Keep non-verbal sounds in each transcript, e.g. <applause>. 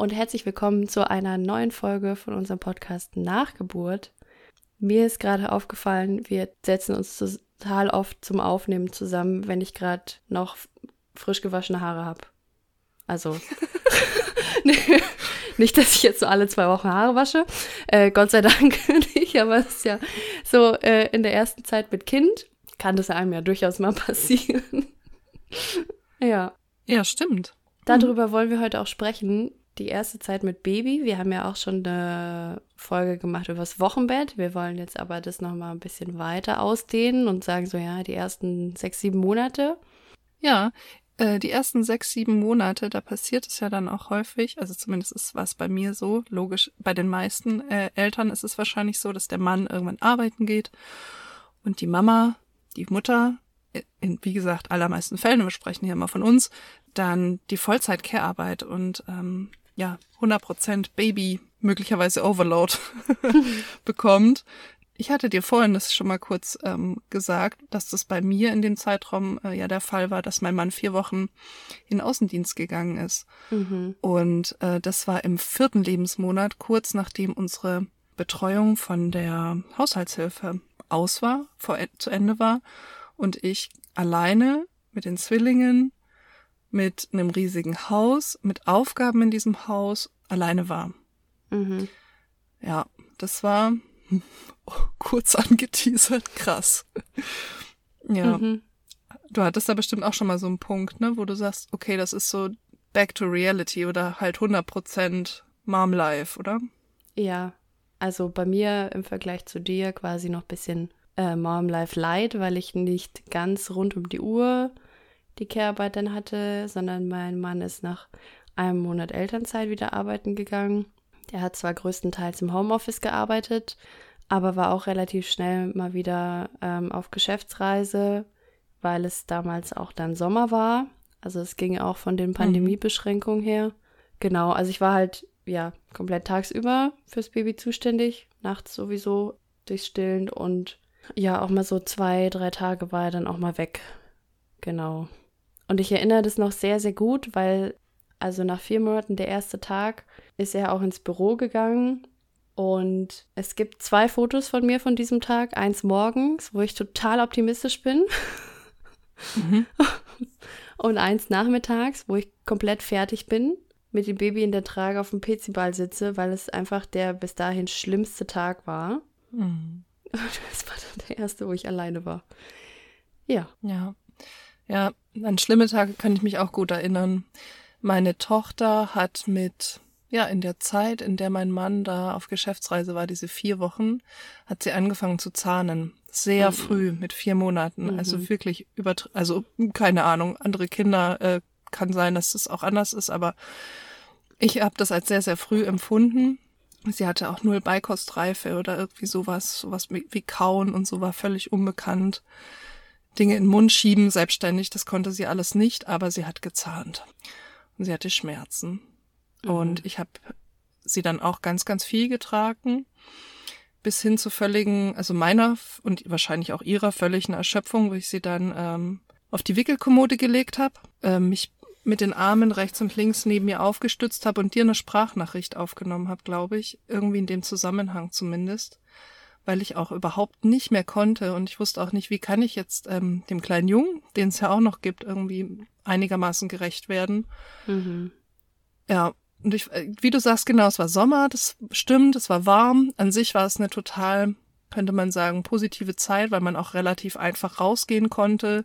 Und herzlich willkommen zu einer neuen Folge von unserem Podcast Nachgeburt. Mir ist gerade aufgefallen, wir setzen uns total oft zum Aufnehmen zusammen, wenn ich gerade noch frisch gewaschene Haare habe. Also <laughs> nicht, dass ich jetzt so alle zwei Wochen Haare wasche. Äh, Gott sei Dank <laughs> nicht, aber es ist ja so äh, in der ersten Zeit mit Kind kann das einem ja durchaus mal passieren. <laughs> ja. Ja, stimmt. Darüber mhm. wollen wir heute auch sprechen. Die erste Zeit mit Baby. Wir haben ja auch schon eine Folge gemacht über das Wochenbett. Wir wollen jetzt aber das nochmal ein bisschen weiter ausdehnen und sagen so, ja, die ersten sechs, sieben Monate. Ja, äh, die ersten sechs, sieben Monate, da passiert es ja dann auch häufig, also zumindest ist was bei mir so, logisch, bei den meisten äh, Eltern ist es wahrscheinlich so, dass der Mann irgendwann arbeiten geht und die Mama, die Mutter, in, wie gesagt, allermeisten Fällen, wir sprechen hier immer von uns, dann die Vollzeit-Care-Arbeit und ähm, ja, 100% Baby, möglicherweise Overload <laughs> bekommt. Ich hatte dir vorhin das schon mal kurz ähm, gesagt, dass das bei mir in dem Zeitraum äh, ja der Fall war, dass mein Mann vier Wochen in Außendienst gegangen ist. Mhm. Und äh, das war im vierten Lebensmonat, kurz nachdem unsere Betreuung von der Haushaltshilfe aus war, vor, zu Ende war und ich alleine mit den Zwillingen mit einem riesigen Haus, mit Aufgaben in diesem Haus alleine war. Mhm. Ja, das war <laughs> kurz angeteasert, krass. ja. Mhm. Du hattest da bestimmt auch schon mal so einen Punkt, ne, wo du sagst, okay, das ist so back to reality oder halt 100% Mom Life, oder? Ja, also bei mir im Vergleich zu dir quasi noch bisschen äh, Mom Life Light, weil ich nicht ganz rund um die Uhr die Care-Arbeit dann hatte, sondern mein Mann ist nach einem Monat Elternzeit wieder arbeiten gegangen. Der hat zwar größtenteils im Homeoffice gearbeitet, aber war auch relativ schnell mal wieder ähm, auf Geschäftsreise, weil es damals auch dann Sommer war. Also es ging auch von den mhm. Pandemiebeschränkungen her. Genau, also ich war halt ja komplett tagsüber fürs Baby zuständig, nachts sowieso durchs Stillen und ja auch mal so zwei, drei Tage war er dann auch mal weg. Genau. Und ich erinnere das noch sehr, sehr gut, weil also nach vier Monaten der erste Tag ist er auch ins Büro gegangen. Und es gibt zwei Fotos von mir von diesem Tag. Eins morgens, wo ich total optimistisch bin. Mhm. <laughs> Und eins nachmittags, wo ich komplett fertig bin, mit dem Baby in der Trage auf dem PC-Ball sitze, weil es einfach der bis dahin schlimmste Tag war. Mhm. <laughs> Das war dann der erste, wo ich alleine war. Ja. Ja. Ja, an schlimme Tage kann ich mich auch gut erinnern. Meine Tochter hat mit, ja, in der Zeit, in der mein Mann da auf Geschäftsreise war, diese vier Wochen, hat sie angefangen zu zahnen. Sehr mhm. früh, mit vier Monaten. Mhm. Also wirklich über, also keine Ahnung, andere Kinder äh, kann sein, dass das auch anders ist, aber ich habe das als sehr, sehr früh empfunden. Sie hatte auch null Beikostreife oder irgendwie sowas, sowas wie, wie Kauen und so war völlig unbekannt. Dinge in den Mund schieben, selbstständig, das konnte sie alles nicht, aber sie hat gezahnt. Und sie hatte Schmerzen. Mhm. Und ich habe sie dann auch ganz, ganz viel getragen, bis hin zu völligen, also meiner und wahrscheinlich auch ihrer völligen Erschöpfung, wo ich sie dann ähm, auf die Wickelkommode gelegt habe, äh, mich mit den Armen rechts und links neben mir aufgestützt habe und dir eine Sprachnachricht aufgenommen habe, glaube ich, irgendwie in dem Zusammenhang zumindest weil ich auch überhaupt nicht mehr konnte und ich wusste auch nicht, wie kann ich jetzt ähm, dem kleinen Jungen, den es ja auch noch gibt, irgendwie einigermaßen gerecht werden. Mhm. Ja, und ich, äh, wie du sagst, genau, es war Sommer, das stimmt, es war warm. An sich war es eine total, könnte man sagen, positive Zeit, weil man auch relativ einfach rausgehen konnte.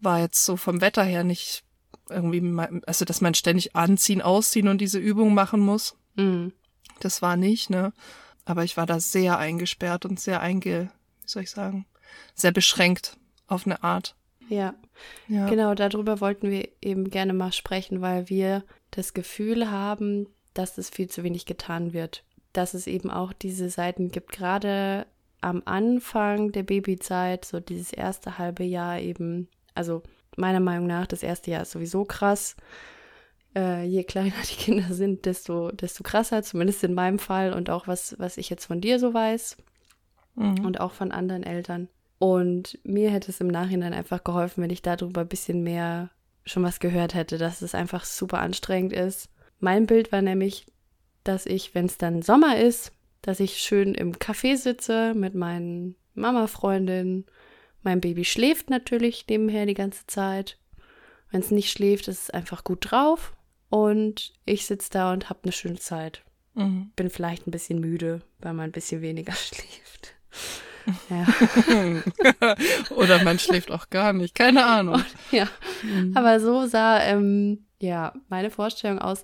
War jetzt so vom Wetter her nicht irgendwie, also dass man ständig anziehen, ausziehen und diese Übung machen muss. Mhm. Das war nicht, ne? Aber ich war da sehr eingesperrt und sehr einge, wie soll ich sagen, sehr beschränkt auf eine Art. Ja. ja. Genau, darüber wollten wir eben gerne mal sprechen, weil wir das Gefühl haben, dass es viel zu wenig getan wird. Dass es eben auch diese Seiten gibt, gerade am Anfang der Babyzeit, so dieses erste halbe Jahr eben, also meiner Meinung nach, das erste Jahr ist sowieso krass äh, je kleiner die Kinder sind, desto, desto krasser, zumindest in meinem Fall und auch was, was ich jetzt von dir so weiß mhm. und auch von anderen Eltern. Und mir hätte es im Nachhinein einfach geholfen, wenn ich darüber ein bisschen mehr schon was gehört hätte, dass es einfach super anstrengend ist. Mein Bild war nämlich, dass ich, wenn es dann Sommer ist, dass ich schön im Café sitze mit meinen Mama-Freundinnen. Mein Baby schläft natürlich nebenher die ganze Zeit. Wenn es nicht schläft, ist es einfach gut drauf. Und ich sitze da und habe eine schöne Zeit. Mhm. Bin vielleicht ein bisschen müde, weil man ein bisschen weniger <laughs> schläft. Ja. <laughs> Oder man schläft auch gar nicht, keine Ahnung. <laughs> ja, mhm. aber so sah ähm, ja meine Vorstellung aus,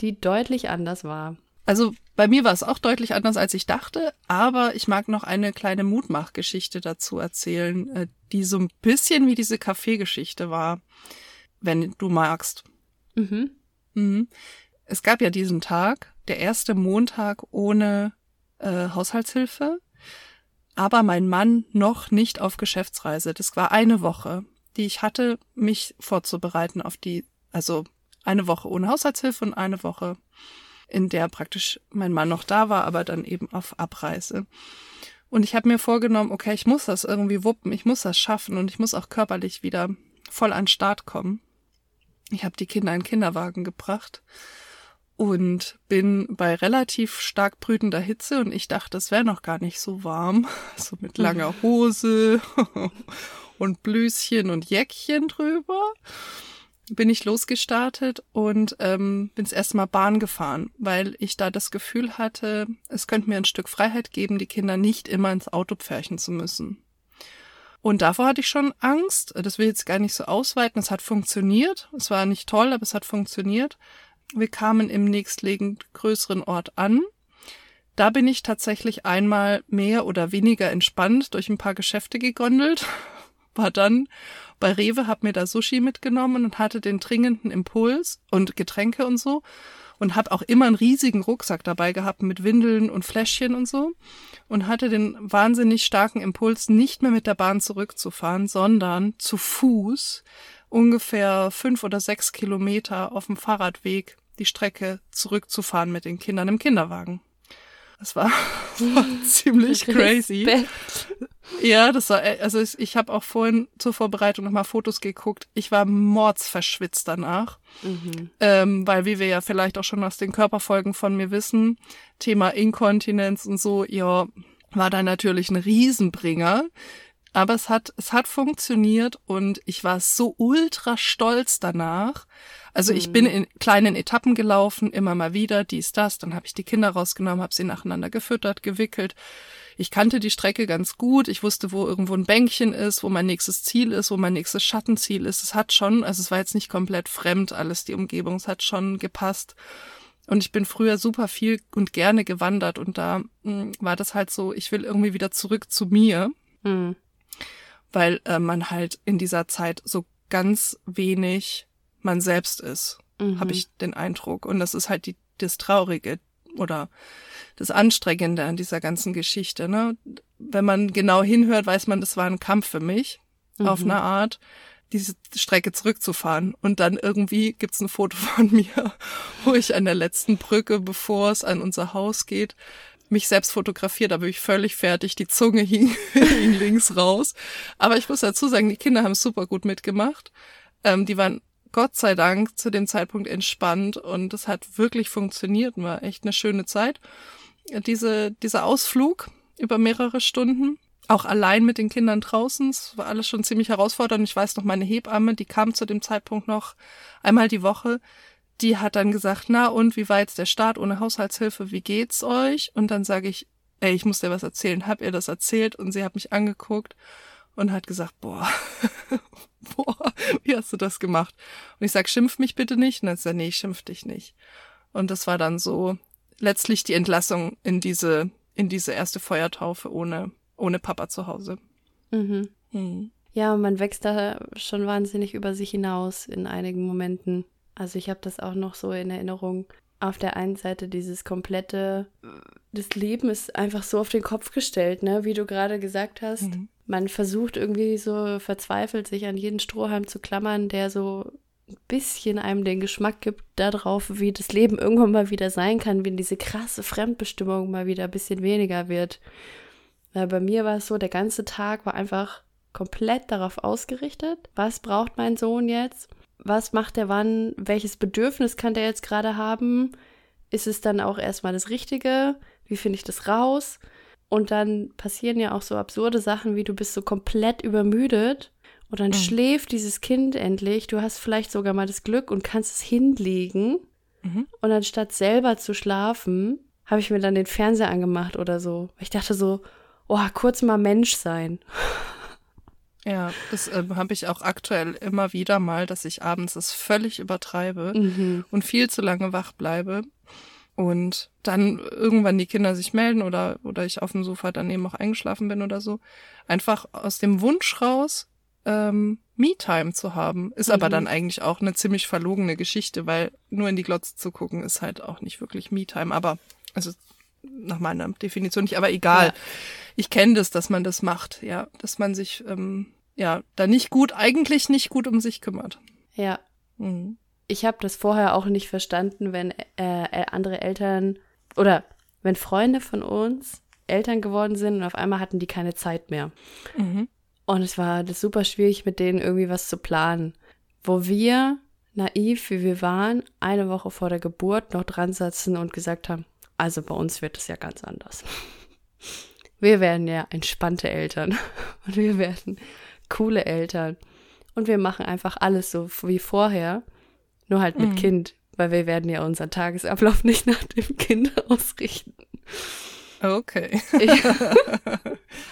die deutlich anders war. Also bei mir war es auch deutlich anders, als ich dachte, aber ich mag noch eine kleine Mutmachgeschichte dazu erzählen, äh, die so ein bisschen wie diese Kaffeegeschichte war, wenn du magst. Mhm. Mhm. Es gab ja diesen Tag, der erste Montag ohne äh, Haushaltshilfe aber mein Mann noch nicht auf Geschäftsreise. Das war eine Woche, die ich hatte, mich vorzubereiten auf die, also eine Woche ohne Haushaltshilfe und eine Woche, in der praktisch mein Mann noch da war, aber dann eben auf Abreise. Und ich habe mir vorgenommen, okay, ich muss das irgendwie wuppen, ich muss das schaffen und ich muss auch körperlich wieder voll an Start kommen. Ich habe die Kinder in den Kinderwagen gebracht und bin bei relativ stark brütender Hitze und ich dachte, es wäre noch gar nicht so warm, <laughs> so mit langer Hose <laughs> und Blüschen und Jäckchen drüber. Bin ich losgestartet und ähm, bin erstmal Bahn gefahren, weil ich da das Gefühl hatte, es könnte mir ein Stück Freiheit geben, die Kinder nicht immer ins Auto pferchen zu müssen. Und davor hatte ich schon Angst. Das will ich jetzt gar nicht so ausweiten. Es hat funktioniert. Es war nicht toll, aber es hat funktioniert. Wir kamen im nächstliegend größeren Ort an. Da bin ich tatsächlich einmal mehr oder weniger entspannt durch ein paar Geschäfte gegondelt, <laughs> war dann bei Rewe, hab mir da Sushi mitgenommen und hatte den dringenden Impuls und Getränke und so und hab auch immer einen riesigen Rucksack dabei gehabt mit Windeln und Fläschchen und so und hatte den wahnsinnig starken Impuls, nicht mehr mit der Bahn zurückzufahren, sondern zu Fuß ungefähr fünf oder sechs Kilometer auf dem Fahrradweg die Strecke zurückzufahren mit den Kindern im Kinderwagen. Das war, <laughs> war ziemlich crazy. Ja, das war, also ich, ich habe auch vorhin zur Vorbereitung nochmal Fotos geguckt. Ich war mordsverschwitzt danach. Mhm. Ähm, weil, wie wir ja vielleicht auch schon aus den Körperfolgen von mir wissen, Thema Inkontinenz und so, ja, war da natürlich ein Riesenbringer. Aber es hat, es hat funktioniert und ich war so ultra stolz danach. Also ich bin mhm. in kleinen Etappen gelaufen, immer mal wieder, dies, das. Dann habe ich die Kinder rausgenommen, habe sie nacheinander gefüttert, gewickelt. Ich kannte die Strecke ganz gut. Ich wusste, wo irgendwo ein Bänkchen ist, wo mein nächstes Ziel ist, wo mein nächstes Schattenziel ist. Es hat schon, also es war jetzt nicht komplett fremd alles, die Umgebung, es hat schon gepasst. Und ich bin früher super viel und gerne gewandert und da mh, hm, war das halt so, ich will irgendwie wieder zurück zu mir. Mhm weil äh, man halt in dieser Zeit so ganz wenig man selbst ist, mhm. habe ich den Eindruck. Und das ist halt die, das Traurige oder das Anstrengende an dieser ganzen Geschichte. Ne? Wenn man genau hinhört, weiß man, das war ein Kampf für mich, mhm. auf eine Art diese Strecke zurückzufahren. Und dann irgendwie gibt's ein Foto <laughs> von mir, wo ich an der letzten Brücke, bevor es an unser Haus geht, mich selbst fotografiert, da bin ich völlig fertig, die Zunge <laughs> hing, hing links raus. Aber ich muss dazu sagen, die Kinder haben super gut mitgemacht. Ähm, die waren Gott sei Dank zu dem Zeitpunkt entspannt und es hat wirklich funktioniert, war echt eine schöne Zeit. Diese, dieser Ausflug über mehrere Stunden, auch allein mit den Kindern draußen, es war alles schon ziemlich herausfordernd. Ich weiß noch, meine Hebamme, die kam zu dem Zeitpunkt noch einmal die Woche, die hat dann gesagt, na und wie war jetzt der Start ohne Haushaltshilfe, wie geht's euch? Und dann sage ich, ey, ich muss dir was erzählen. Hab ihr das erzählt? Und sie hat mich angeguckt und hat gesagt, boah, <laughs> boah, wie hast du das gemacht? Und ich sag, schimpf mich bitte nicht. Und dann sagt nee, ich schimpf dich nicht. Und das war dann so letztlich die Entlassung in diese, in diese erste Feuertaufe ohne, ohne Papa zu Hause. Mhm. Mhm. Ja, man wächst da schon wahnsinnig über sich hinaus in einigen Momenten. Also ich habe das auch noch so in Erinnerung. Auf der einen Seite dieses komplette, das Leben ist einfach so auf den Kopf gestellt, ne? Wie du gerade gesagt hast. Mhm. Man versucht irgendwie so verzweifelt, sich an jeden Strohhalm zu klammern, der so ein bisschen einem den Geschmack gibt darauf, wie das Leben irgendwann mal wieder sein kann, wenn diese krasse Fremdbestimmung mal wieder ein bisschen weniger wird. Weil bei mir war es so, der ganze Tag war einfach komplett darauf ausgerichtet, was braucht mein Sohn jetzt? Was macht der wann, welches Bedürfnis kann der jetzt gerade haben? Ist es dann auch erstmal das Richtige? Wie finde ich das raus? Und dann passieren ja auch so absurde Sachen, wie du bist so komplett übermüdet und dann mhm. schläft dieses Kind endlich. Du hast vielleicht sogar mal das Glück und kannst es hinlegen. Mhm. Und anstatt selber zu schlafen, habe ich mir dann den Fernseher angemacht oder so. Ich dachte so, oh, kurz mal Mensch sein. <laughs> Ja, das äh, habe ich auch aktuell immer wieder mal, dass ich abends es völlig übertreibe mhm. und viel zu lange wach bleibe. Und dann irgendwann die Kinder sich melden oder, oder ich auf dem Sofa dann eben auch eingeschlafen bin oder so. Einfach aus dem Wunsch raus, ähm, Me-Time zu haben. Ist mhm. aber dann eigentlich auch eine ziemlich verlogene Geschichte, weil nur in die Glotze zu gucken ist halt auch nicht wirklich Me-Time. Aber, also nach meiner Definition nicht, aber egal. Ja. Ich kenne das, dass man das macht, ja, dass man sich ähm, ja, da nicht gut, eigentlich nicht gut um sich kümmert. Ja. Mhm. Ich habe das vorher auch nicht verstanden, wenn äh, andere Eltern oder wenn Freunde von uns Eltern geworden sind und auf einmal hatten die keine Zeit mehr. Mhm. Und es war das super schwierig, mit denen irgendwie was zu planen. Wo wir, naiv wie wir waren, eine Woche vor der Geburt noch dran saßen und gesagt haben, also bei uns wird es ja ganz anders. Wir werden ja entspannte Eltern <laughs> und wir werden coole Eltern. Und wir machen einfach alles so wie vorher, nur halt mit mhm. Kind, weil wir werden ja unseren Tagesablauf <laughs> nicht nach dem Kind ausrichten. Okay. <laughs>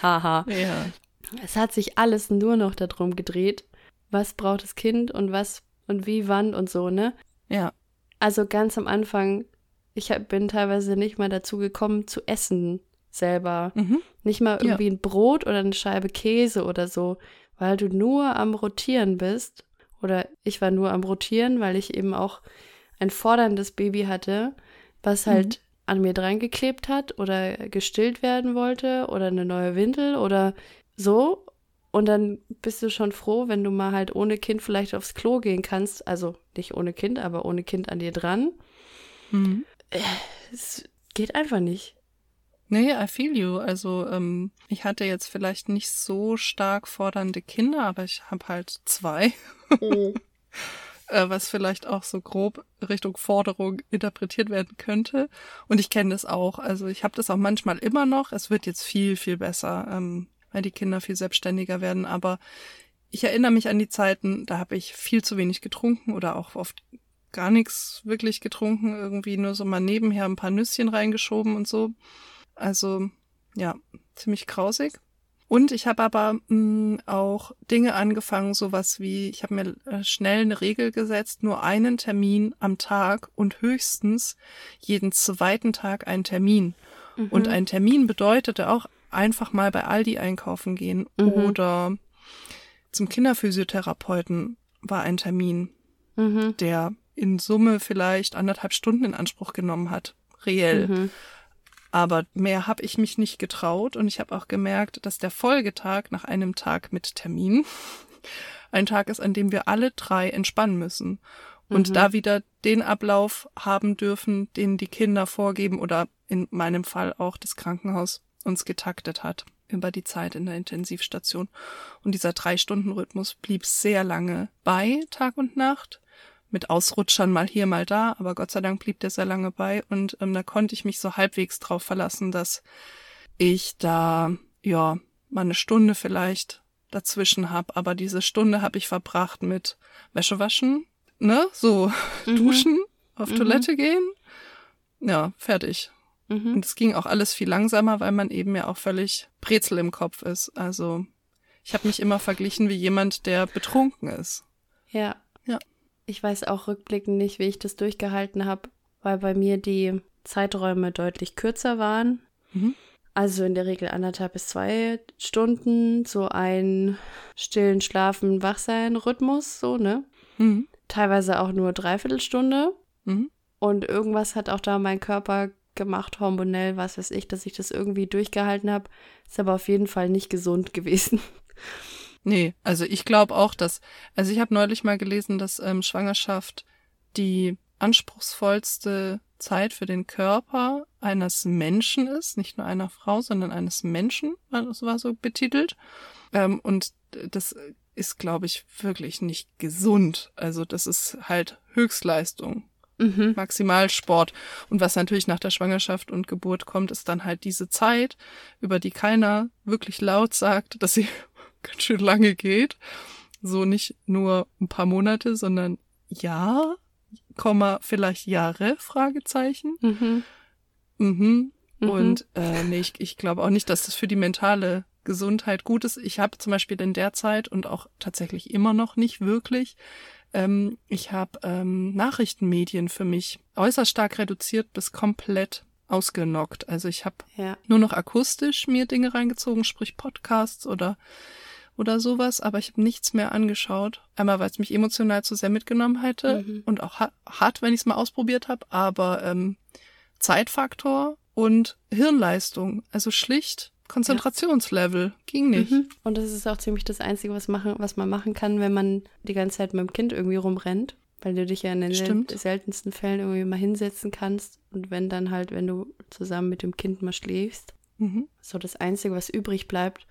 Haha. ja. Es hat sich alles nur noch darum gedreht, was braucht das Kind und was und wie, wann und so, ne? Ja. Also ganz am Anfang, ich hab, bin teilweise nicht mal dazu gekommen zu essen selber. Mhm. Nicht mal irgendwie ja. ein Brot oder eine Scheibe Käse oder so weil du nur am Rotieren bist. Oder ich war nur am Rotieren, weil ich eben auch ein forderndes Baby hatte, was mhm. halt mhm. an mir dran geklebt hat oder gestillt werden wollte oder eine neue Windel oder so. Und dann bist du schon froh, wenn du mal halt ohne Kind vielleicht aufs Klo gehen kannst. Also nicht ohne Kind, aber ohne Kind an dir dran. Mhm. Es geht einfach nicht. Nee, I feel you. Also ähm, ich hatte jetzt vielleicht nicht so stark fordernde Kinder, aber ich habe halt zwei. Mhm. <laughs> äh, was vielleicht auch so grob Richtung Forderung interpretiert werden könnte. Und ich kenne das auch. Also ich habe das auch manchmal immer noch. Es wird jetzt viel, viel besser, ähm, weil die Kinder viel selbstständiger werden. Aber ich erinnere mich an die Zeiten, da habe ich viel zu wenig getrunken oder auch oft gar nichts wirklich getrunken, irgendwie nur so mal nebenher ein paar Nüsschen reingeschoben und so. Also ja, ziemlich grausig. Und ich habe aber mh, mm, auch Dinge angefangen, sowas wie, ich habe mir äh, schnell eine Regel gesetzt, nur einen Termin am Tag und höchstens jeden zweiten Tag einen Termin. Mhm. Und ein Termin bedeutete auch einfach mal bei Aldi einkaufen gehen mhm. oder zum Kinderphysiotherapeuten war ein Termin, mhm. der in Summe vielleicht anderthalb Stunden in Anspruch genommen hat, reell. Aber mehr habe ich mich nicht getraut und ich habe auch gemerkt, dass der Folgetag nach einem Tag mit Termin <laughs> ein Tag ist, an dem wir alle drei entspannen müssen und mhm. da wieder den Ablauf haben dürfen, den die Kinder vorgeben oder in meinem Fall auch das Krankenhaus uns getaktet hat über die Zeit in der Intensivstation. Und dieser Drei-Stunden-Rhythmus blieb sehr lange bei Tag und Nacht mit Ausrutschern mal hier, mal da, aber Gott sei Dank blieb der sehr lange bei und ähm, da konnte ich mich so halbwegs drauf verlassen, dass ich da, ja, mal eine Stunde vielleicht dazwischen hab, aber diese Stunde habe ich verbracht mit Wäsche waschen, ne, so <laughs> mhm. duschen, auf mhm. Toilette gehen, ja, fertig. Mhm. Und es ging auch alles viel langsamer, weil man eben ja auch völlig Brezel im Kopf ist. Also ich habe mich immer verglichen wie jemand, der betrunken ist. Ja. Ich weiß auch rückblickend nicht, wie ich das durchgehalten habe, weil bei mir die Zeiträume deutlich kürzer waren. Mhm. Also in der Regel anderthalb bis zwei Stunden, so ein stillen Schlafen, Wachsein Rhythmus, so, ne? Mhm. Teilweise auch nur dreiviertel Stunde. Mhm. Und irgendwas hat auch da mein Körper gemacht, hormonell, was weiß ich, dass ich das irgendwie durchgehalten habe. Ist aber auf jeden Fall nicht gesund <laughs> gewesen. Nee, also ich glaube auch, dass, also ich habe neulich mal gelesen, dass ähm, Schwangerschaft die anspruchsvollste Zeit für den Körper eines Menschen ist, nicht nur einer Frau, sondern eines Menschen, das war so betitelt. Ähm, und das ist, glaube ich, wirklich nicht gesund. Also das ist halt Höchstleistung. Mhm. Maximalsport. Und was natürlich nach der Schwangerschaft und Geburt kommt, ist dann halt diese Zeit, über die keiner wirklich laut sagt, dass sie ganz schön lange geht. So nicht nur ein paar Monate, sondern Jahr, Komma, vielleicht Jahre, Fragezeichen. Mhm. Mhm. Mhm. Und äh, nee, ich, ich glaube auch nicht, dass das für die mentale Gesundheit gut ist. Ich habe zum Beispiel in der Zeit und auch tatsächlich immer noch nicht wirklich, ähm, ich habe ähm, Nachrichtenmedien für mich äußerst stark reduziert bis komplett ausgenockt. Also ich habe Ja. nur noch akustisch mir Dinge reingezogen, sprich Podcasts oder oder sowas, aber ich habe nichts mehr angeschaut. Einmal, weil es mich emotional zu sehr mitgenommen hätte Mhm. und auch ha hart, wenn ich es mal ausprobiert habe, aber ähm, Zeitfaktor und Hirnleistung, also schlicht Konzentrationslevel, ging nicht. Mhm. Und das ist auch ziemlich das Einzige, was, machen, was man machen kann, wenn man die ganze Zeit mit dem Kind irgendwie rumrennt. Weil du dich ja in den Stimmt. seltensten Fällen irgendwie mal hinsetzen kannst. Und wenn dann halt, wenn du zusammen mit dem Kind mal schläfst, Mhm. so das Einzige, was übrig bleibt.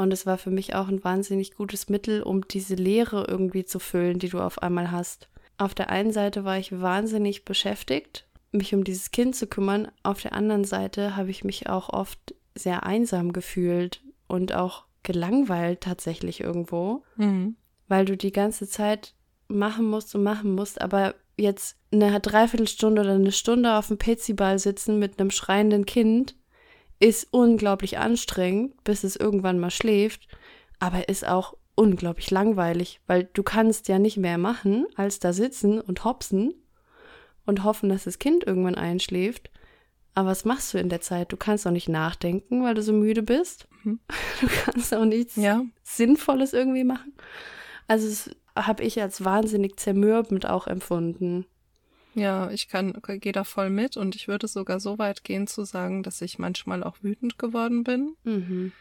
Und es war für mich auch ein wahnsinnig gutes Mittel, um diese Leere irgendwie zu füllen, die du auf einmal hast. Auf der einen Seite war ich wahnsinnig beschäftigt, mich um dieses Kind zu kümmern. Auf der anderen Seite habe ich mich auch oft sehr einsam gefühlt und auch gelangweilt tatsächlich irgendwo, Mhm. weil du die ganze Zeit machen musst und machen musst, aber jetzt eine Dreiviertelstunde oder eine Stunde auf dem Petsyball sitzen mit einem schreienden Kind ist unglaublich anstrengend, bis es irgendwann mal schläft, aber ist auch unglaublich langweilig, weil du kannst ja nicht mehr machen, als da sitzen und hopsen und hoffen, dass das Kind irgendwann einschläft. Aber was machst du in der Zeit? Du kannst auch nicht nachdenken, weil du so müde bist. Mhm. <laughs> Du kannst auch nichts Ja, Sinnvolles irgendwie machen. Also das habe ich als wahnsinnig zermürbend auch empfunden. Ja, ich kann, gehe da voll mit und ich würde sogar so weit gehen zu sagen, dass ich manchmal auch wütend geworden bin. Mhm.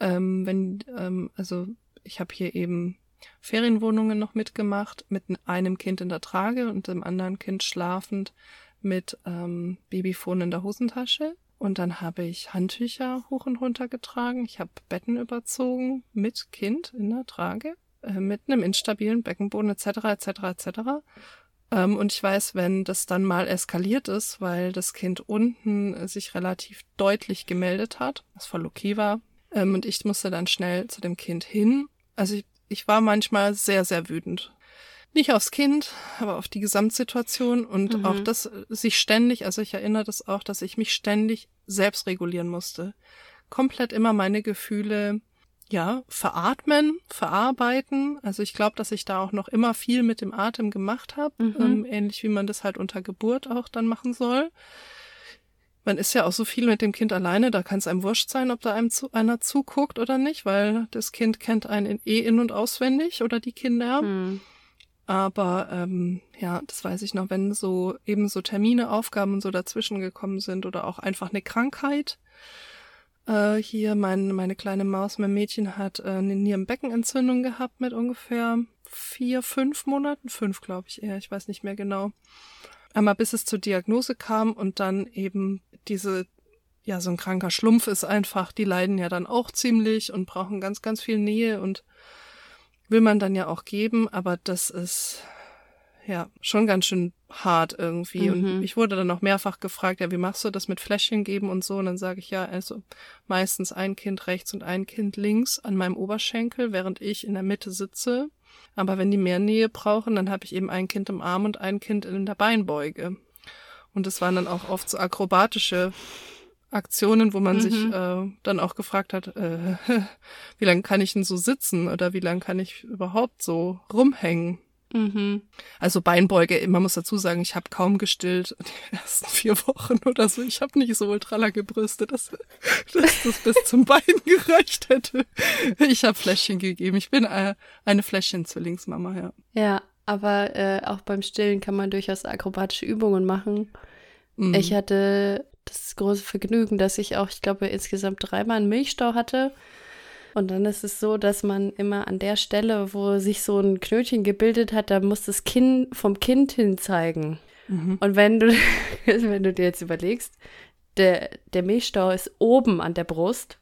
Ähm, wenn, ähm, also ich habe hier eben Ferienwohnungen noch mitgemacht, mit einem Kind in der Trage und dem anderen Kind schlafend mit ähm, Babyfon in der Hosentasche. Und dann habe ich Handtücher hoch und runter getragen. Ich habe Betten überzogen mit Kind in der Trage, äh, mit einem instabilen Beckenboden etc. etc. etc. Ähm, und ich weiß, wenn das dann mal eskaliert ist, weil das Kind unten sich relativ deutlich gemeldet hat, was voll okay war, ähm, und ich musste dann schnell zu dem Kind hin. Also ich, ich war manchmal sehr, sehr wütend. Nicht aufs Kind, aber auf die Gesamtsituation und Mhm. auch das äh, sich ständig, also ich erinnere das auch, dass ich mich ständig selbst regulieren musste. Komplett immer meine Gefühle, ja, veratmen, verarbeiten. Also ich glaube, dass ich da auch noch immer viel mit dem Atem gemacht habe, Mhm. ähm, ähnlich wie man das halt unter Geburt auch dann machen soll. Man ist ja auch so viel mit dem Kind alleine, da kann es einem wurscht sein, ob da einem zu, einer zuguckt oder nicht, weil das Kind kennt einen in, eh in- und auswendig oder die Kinder. Mhm. Aber ähm, ja, das weiß ich noch, wenn so eben so Termine, Aufgaben und so dazwischen gekommen sind oder auch einfach eine Krankheit. Äh, hier mein, meine kleine Maus, mein Mädchen hat äh, eine Nierenbeckenentzündung gehabt mit ungefähr vier, fünf Monaten, fünf glaube ich eher, ich weiß nicht mehr genau. Einmal bis es zur Diagnose kam und dann eben diese, ja, so ein kranker Schlumpf ist einfach, die leiden ja dann auch ziemlich und brauchen ganz, ganz viel Nähe und will man dann ja auch geben, aber das ist ja schon ganz schön hart irgendwie. Mhm. Und ich wurde dann auch mehrfach gefragt, ja, wie machst du das mit Fläschchen geben und so? Und dann sage ich ja, also meistens ein Kind rechts und ein Kind links an meinem Oberschenkel, während ich in der Mitte sitze. Aber wenn die mehr Nähe brauchen, dann habe ich eben ein Kind im Arm und ein Kind in der Beinbeuge. Und das waren dann auch oft so akrobatische Aktionen, wo man Mhm. sich äh, dann auch gefragt hat, äh, <laughs> wie lange kann ich denn so sitzen oder wie lange kann ich überhaupt so rumhängen? Mhm. Also Beinbeuge, man muss dazu sagen, ich habe kaum gestillt die ersten <laughs> vier Wochen oder so. Ich habe nicht so ultralange Brüste, dass, <laughs> dass das bis zum Bein <laughs> gereicht hätte. Ich habe Fläschchen gegeben. Ich bin äh, eine Fläschchen-Zwillingsmama, ja. Ja, aber äh, auch beim Stillen kann man durchaus akrobatische Übungen machen. Mhm. Ich hatte das große Vergnügen, dass ich auch, ich glaube, insgesamt dreimal einen Milchstau hatte. Und dann ist es so, dass man immer an der Stelle, wo sich so ein Knötchen gebildet hat, da muss das Kinn vom Kind hin zeigen. Mhm. Und wenn du, <laughs> wenn du dir jetzt überlegst, der, der Milchstau ist oben an der Brust.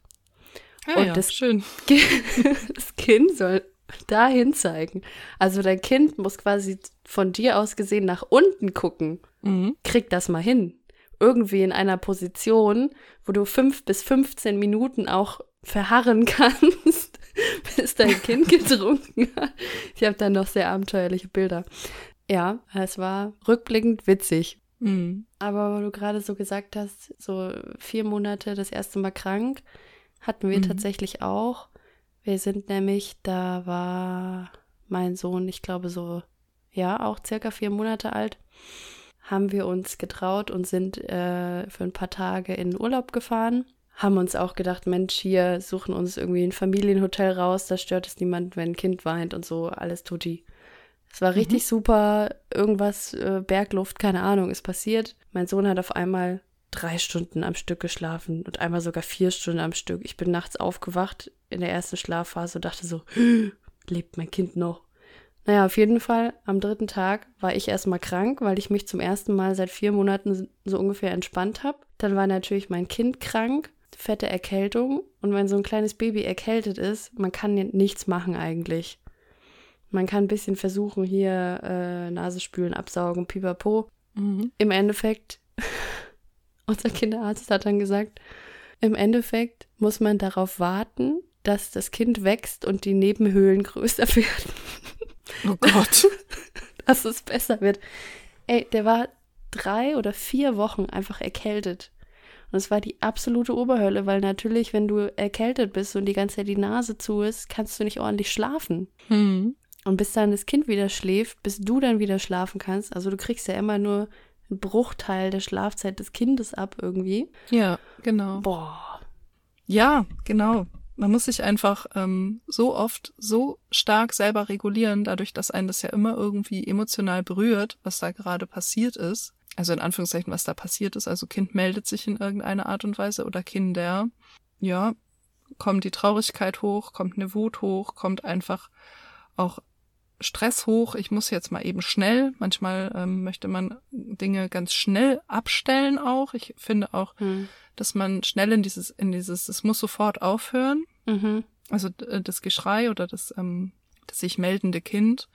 Ah, und ja, das- schön. <laughs> das Kind soll dahin zeigen. Also dein Kind muss quasi von dir aus gesehen nach unten gucken. Mhm. Krieg das mal hin. Irgendwie in einer Position, wo du fünf bis 15 Minuten auch verharren <laughs> kannst, bis dein Kind getrunken hat. Ich habe dann noch sehr abenteuerliche Bilder. Ja, es war rückblickend witzig. Mhm. Aber wo du gerade so gesagt hast, so vier Monate das erste Mal krank, hatten wir Mhm. tatsächlich auch. Wir sind nämlich, da war mein Sohn, ich glaube so, ja, auch circa vier Monate alt, haben wir uns getraut und sind äh, für ein paar Tage in Urlaub gefahren. Haben uns auch gedacht, Mensch, hier suchen uns irgendwie ein Familienhotel raus, da stört es niemand, wenn ein Kind weint und so, alles tutti. Es war richtig super, irgendwas, äh, Bergluft, keine Ahnung, ist passiert. Mein Sohn hat auf einmal drei Stunden am Stück geschlafen und einmal sogar vier Stunden am Stück. Ich bin nachts aufgewacht in der ersten Schlafphase und dachte so, <gasps> lebt mein Kind noch? Naja, auf jeden Fall, am dritten Tag war ich erstmal krank, weil ich mich zum ersten Mal seit vier Monaten so ungefähr entspannt habe. Dann war natürlich mein Kind krank, fette Erkältung. Und wenn so ein kleines Baby erkältet ist, man kann nichts machen eigentlich. Man kann ein bisschen versuchen, hier äh, Nase spülen, absaugen, pipapo. Mhm. Im Endeffekt, <laughs> unser Kinderarzt hat dann gesagt, im Endeffekt muss man darauf warten, dass das Kind wächst und die Nebenhöhlen größer <laughs> werden, Oh Gott. <laughs> dass es besser wird. Ey, der war drei oder vier Wochen einfach erkältet. Und es war die absolute Oberhölle, weil natürlich, wenn du erkältet bist und die ganze Zeit die Nase zu ist, kannst du nicht ordentlich schlafen. Mhm. Und bis dann das Kind wieder schläft, bis du dann wieder schlafen kannst, also du kriegst ja immer nur einen Bruchteil der Schlafzeit des Kindes ab irgendwie. Ja, genau. Boah. Ja, genau. Man muss sich einfach ähm, so oft so stark selber regulieren, dadurch, dass einen das ja immer irgendwie emotional berührt, was da gerade passiert ist. Also in Anführungszeichen, was da passiert ist. Also Kind meldet sich in irgendeiner Art und Weise oder Kinder. Ja, kommt die Traurigkeit hoch, kommt eine Wut hoch, kommt einfach auch Stress hoch. Ich muss jetzt mal eben schnell. Manchmal ähm, möchte man Dinge ganz schnell abstellen auch. Ich finde auch, Hm. dass man schnell in dieses, in dieses, es muss sofort aufhören. Mhm. Also äh, das Geschrei oder das, ähm, das sich meldende Kind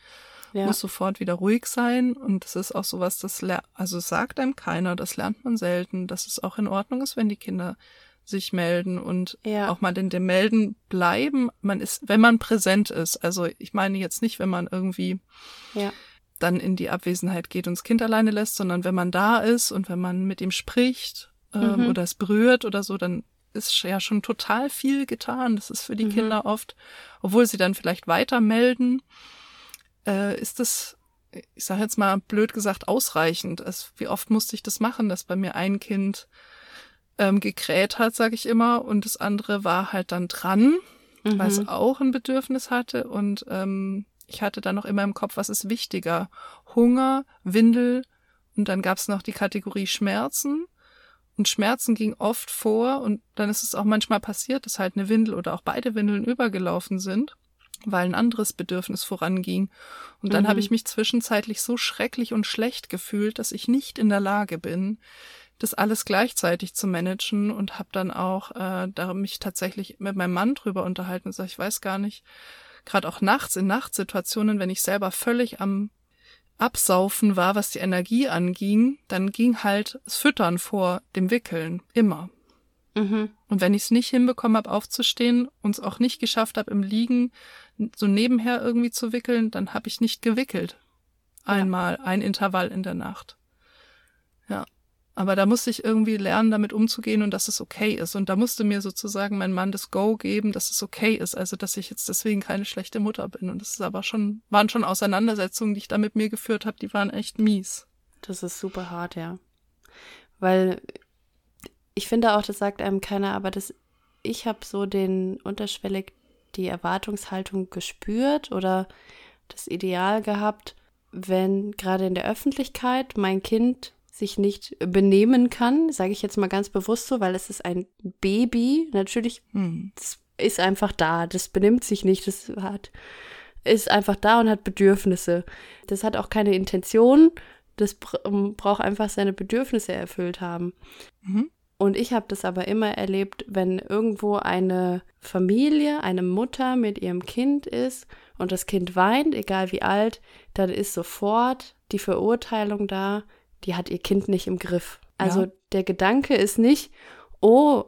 Ja. muss sofort wieder ruhig sein. Und das ist auch sowas, das also sagt einem keiner, das lernt man selten, dass es auch in Ordnung ist, wenn die Kinder sich melden und Ja. auch mal in dem Melden bleiben. Man ist, wenn man präsent ist. Also ich meine jetzt nicht, wenn man irgendwie ja. dann in die Abwesenheit geht und das Kind alleine lässt, sondern wenn man da ist und wenn man mit ihm spricht ähm, Mhm. oder es berührt oder so, dann ist ja schon total viel getan. Das ist für die Mhm. Kinder oft, obwohl sie dann vielleicht weiter melden, äh, ist das, ich sage jetzt mal blöd gesagt, ausreichend. Es, wie oft musste ich das machen, dass bei mir ein Kind ähm, gekräht hat, sage ich immer, und das andere war halt dann dran weil es Mhm. auch ein Bedürfnis hatte und ähm, ich hatte dann noch immer im Kopf, was ist wichtiger? Hunger, Windel und dann gab es noch die Kategorie Schmerzen und Schmerzen ging oft vor und dann ist es auch manchmal passiert, dass halt eine Windel oder auch beide Windeln übergelaufen sind, weil ein anderes Bedürfnis voranging und dann Mhm. habe ich mich zwischenzeitlich so schrecklich und schlecht gefühlt, dass ich nicht in der Lage bin, das alles gleichzeitig zu managen und habe dann auch äh, da mich tatsächlich mit meinem Mann drüber unterhalten und sag, ich weiß gar nicht, gerade auch nachts in Nachtsituationen, wenn ich selber völlig am Absaufen war, was die Energie anging, dann ging halt das Füttern vor dem Wickeln immer. Mhm. Und wenn ich es nicht hinbekommen habe, aufzustehen und es auch nicht geschafft habe, im Liegen so nebenher irgendwie zu wickeln, dann habe ich nicht gewickelt. Einmal, ein Intervall in der Nacht. Ja. Aber da musste ich irgendwie lernen, damit umzugehen und dass es okay ist. Und da musste mir sozusagen mein Mann das Go geben, dass es okay ist. Also, dass ich jetzt deswegen keine schlechte Mutter bin. Und das ist aber schon, waren schon Auseinandersetzungen, die ich da mit mir geführt habe, die waren echt mies. Das ist super hart, ja. Weil ich finde auch, das sagt einem keiner, aber das, ich habe so den unterschwellig die Erwartungshaltung gespürt oder das Ideal gehabt, wenn gerade in der Öffentlichkeit mein Kind sich nicht benehmen kann, sage ich jetzt mal ganz bewusst so, weil es ist ein Baby, natürlich Hm. ist einfach da, das benimmt sich nicht, das hat, ist einfach da und hat Bedürfnisse. Das hat auch keine Intention, das br braucht einfach seine Bedürfnisse erfüllt haben. Mhm. Und ich habe das aber immer erlebt, wenn irgendwo eine Familie, eine Mutter mit ihrem Kind ist und das Kind weint, egal wie alt, dann ist sofort die Verurteilung da, die hat ihr Kind nicht im Griff. Also ja. der Gedanke ist nicht, oh,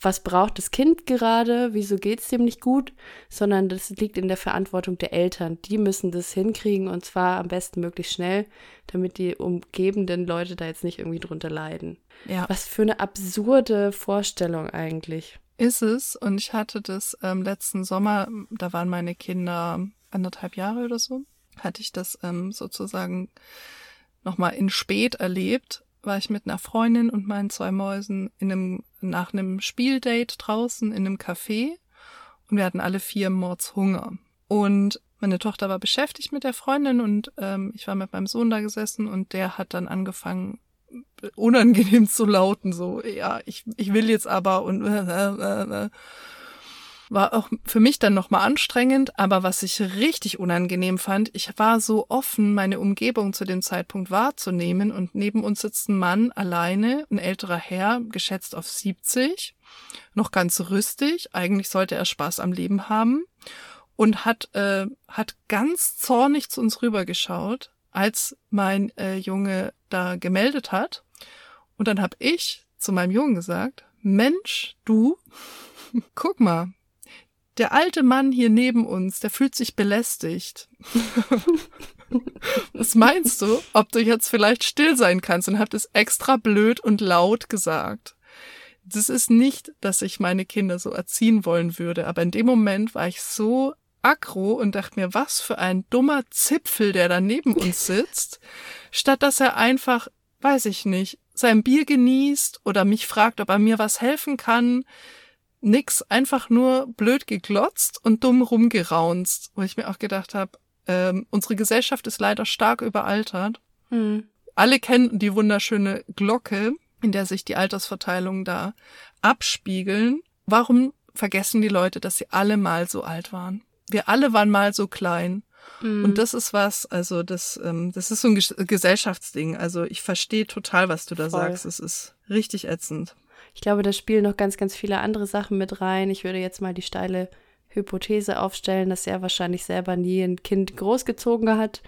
was braucht das Kind gerade, wieso geht es dem nicht gut, sondern das liegt in der Verantwortung der Eltern. Die müssen das hinkriegen und zwar am besten möglichst schnell, damit die umgebenden Leute da jetzt nicht irgendwie drunter leiden. Ja. Was für eine absurde Vorstellung eigentlich. Ist es und ich hatte das ähm, letzten Sommer, da waren meine Kinder anderthalb Jahre oder so, hatte ich das ähm, sozusagen nochmal in spät erlebt war ich mit einer Freundin und meinen zwei Mäusen in einem, nach einem Spieldate draußen in einem Café und wir hatten alle vier Mordshunger. Und meine Tochter war beschäftigt mit der Freundin und ähm, ich war mit meinem Sohn da gesessen und der hat dann angefangen, unangenehm zu lauten, so, ja, ich, ich will jetzt aber und äh, äh, äh. War auch für mich dann nochmal anstrengend, aber was ich richtig unangenehm fand, ich war so offen, meine Umgebung zu dem Zeitpunkt wahrzunehmen und neben uns sitzt ein Mann alleine, ein älterer Herr, geschätzt auf 70, noch ganz rüstig, eigentlich sollte er Spaß am Leben haben und hat, äh, hat ganz zornig zu uns rübergeschaut, als mein äh, Junge da gemeldet hat. Und dann hab ich zu meinem Jungen gesagt, Mensch, du, <laughs> guck mal, der alte Mann hier neben uns, der fühlt sich belästigt. <laughs> Was meinst du, ob du jetzt vielleicht still sein kannst und habt es extra blöd und laut gesagt? Das ist nicht, dass ich meine Kinder so erziehen wollen würde, aber in dem Moment war ich so aggro und dachte mir, was für ein dummer Zipfel, der da neben uns <laughs> sitzt, statt dass er einfach, weiß ich nicht, sein Bier genießt oder mich fragt, ob er mir was helfen kann, nix, einfach nur blöd geglotzt und dumm rumgeraunzt, wo ich mir auch gedacht habe, ähm, unsere Gesellschaft ist leider stark überaltert. Hm. Alle kennen die wunderschöne Glocke, in der sich die Altersverteilungen da abspiegeln. Warum vergessen die Leute, dass sie alle mal so alt waren? Wir alle waren mal so klein. Mhm. Und das ist was, also das, ähm, das ist so ein Gesellschaftsding. Also ich verstehe total, was du da Voll. sagst. Es ist richtig ätzend. Ich glaube, da spielen noch ganz, ganz viele andere Sachen mit rein. Ich würde jetzt mal die steile Hypothese aufstellen, dass er wahrscheinlich selber nie ein Kind großgezogen hat,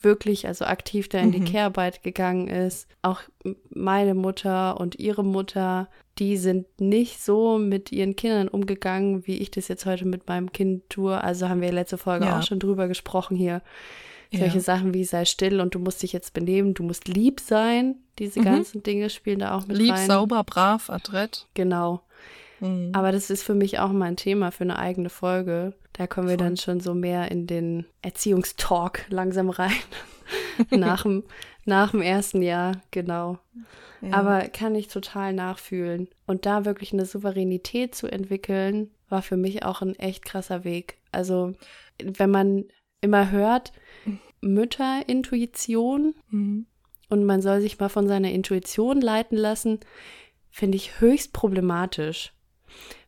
wirklich also aktiv da in mhm. die Care-Arbeit gegangen ist. Auch meine Mutter und ihre Mutter, die sind nicht so mit ihren Kindern umgegangen, wie ich das jetzt heute mit meinem Kind tue. Also haben wir letzte Folge ja. auch schon drüber gesprochen hier. Solche ja. Sachen wie sei still und du musst dich jetzt benehmen, du musst lieb sein. Diese mhm. ganzen Dinge spielen da auch mit lieb, rein. Lieb, sauber, brav, adrett. Genau. Mhm. Aber das ist für mich auch mal ein Thema für eine eigene Folge. Da kommen wir Voll. dann schon so mehr in den Erziehungstalk langsam rein. <laughs> nach, dem, nach dem ersten Jahr, genau. Ja. Aber kann ich total nachfühlen. Und da wirklich eine Souveränität zu entwickeln, war für mich auch ein echt krasser Weg. Also, wenn man immer hört, Mütterintuition mhm. und man soll sich mal von seiner Intuition leiten lassen, finde ich höchst problematisch.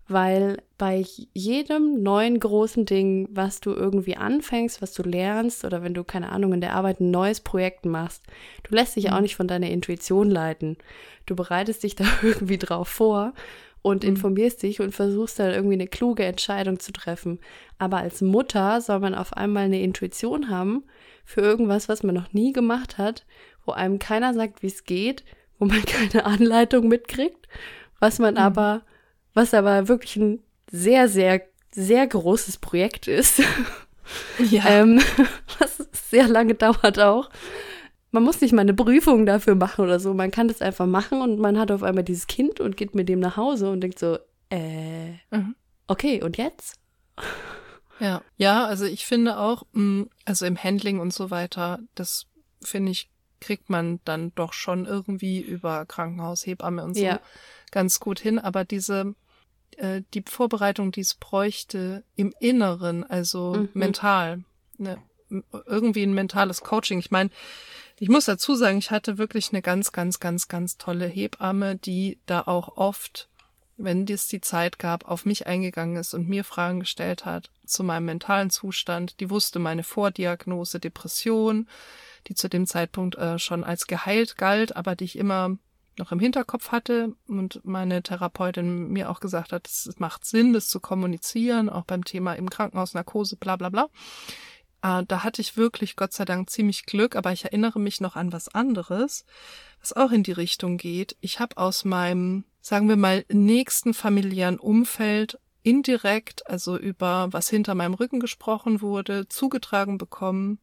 Weil bei jedem neuen großen Ding, was du irgendwie anfängst, was du lernst oder wenn du, keine Ahnung, in der Arbeit ein neues Projekt machst, du lässt dich mhm. auch nicht von deiner Intuition leiten. Du bereitest dich da <laughs> irgendwie drauf vor und mhm. informierst dich und versuchst dann irgendwie eine kluge Entscheidung zu treffen. Aber als Mutter soll man auf einmal eine Intuition haben für irgendwas, was man noch nie gemacht hat, wo einem keiner sagt, wie es geht, wo man <laughs> keine Anleitung mitkriegt, was man mhm. aber, was aber wirklich ein sehr, sehr, sehr großes Projekt ist. Ja. <laughs> ähm, <laughs> was sehr lange dauert auch man muss nicht mal eine Prüfung dafür machen oder so. Man kann das einfach machen und man hat auf einmal dieses Kind und geht mit dem nach Hause und denkt so, äh, mhm. okay, und jetzt? Ja, ja, also ich finde auch, mm, also im Handling und so weiter, das finde ich, kriegt man dann doch schon irgendwie über Krankenhaus, Hebamme und so ja. ganz gut hin. Aber diese, äh, die Vorbereitung, die es bräuchte im Inneren, also mhm. mental, ne, irgendwie ein mentales Coaching. Ich meine, ich muss dazu sagen, ich hatte wirklich eine ganz, ganz, ganz, ganz tolle Hebamme, die da auch oft, wenn es die Zeit gab, auf mich eingegangen ist und mir Fragen gestellt hat zu meinem mentalen Zustand. Die wusste meine Vordiagnose Depression, die zu dem Zeitpunkt äh, schon als geheilt galt, aber die ich immer noch im Hinterkopf hatte und meine Therapeutin mir auch gesagt hat, es macht Sinn, das zu kommunizieren, auch beim Thema im Krankenhaus, Narkose, bla bla bla. Äh, da hatte ich wirklich, Gott sei Dank, ziemlich Glück, aber ich erinnere mich noch an was anderes, was auch in die Richtung geht. Ich habe aus meinem, sagen wir mal, nächsten familiären Umfeld indirekt, also über was hinter meinem Rücken gesprochen wurde, zugetragen bekommen,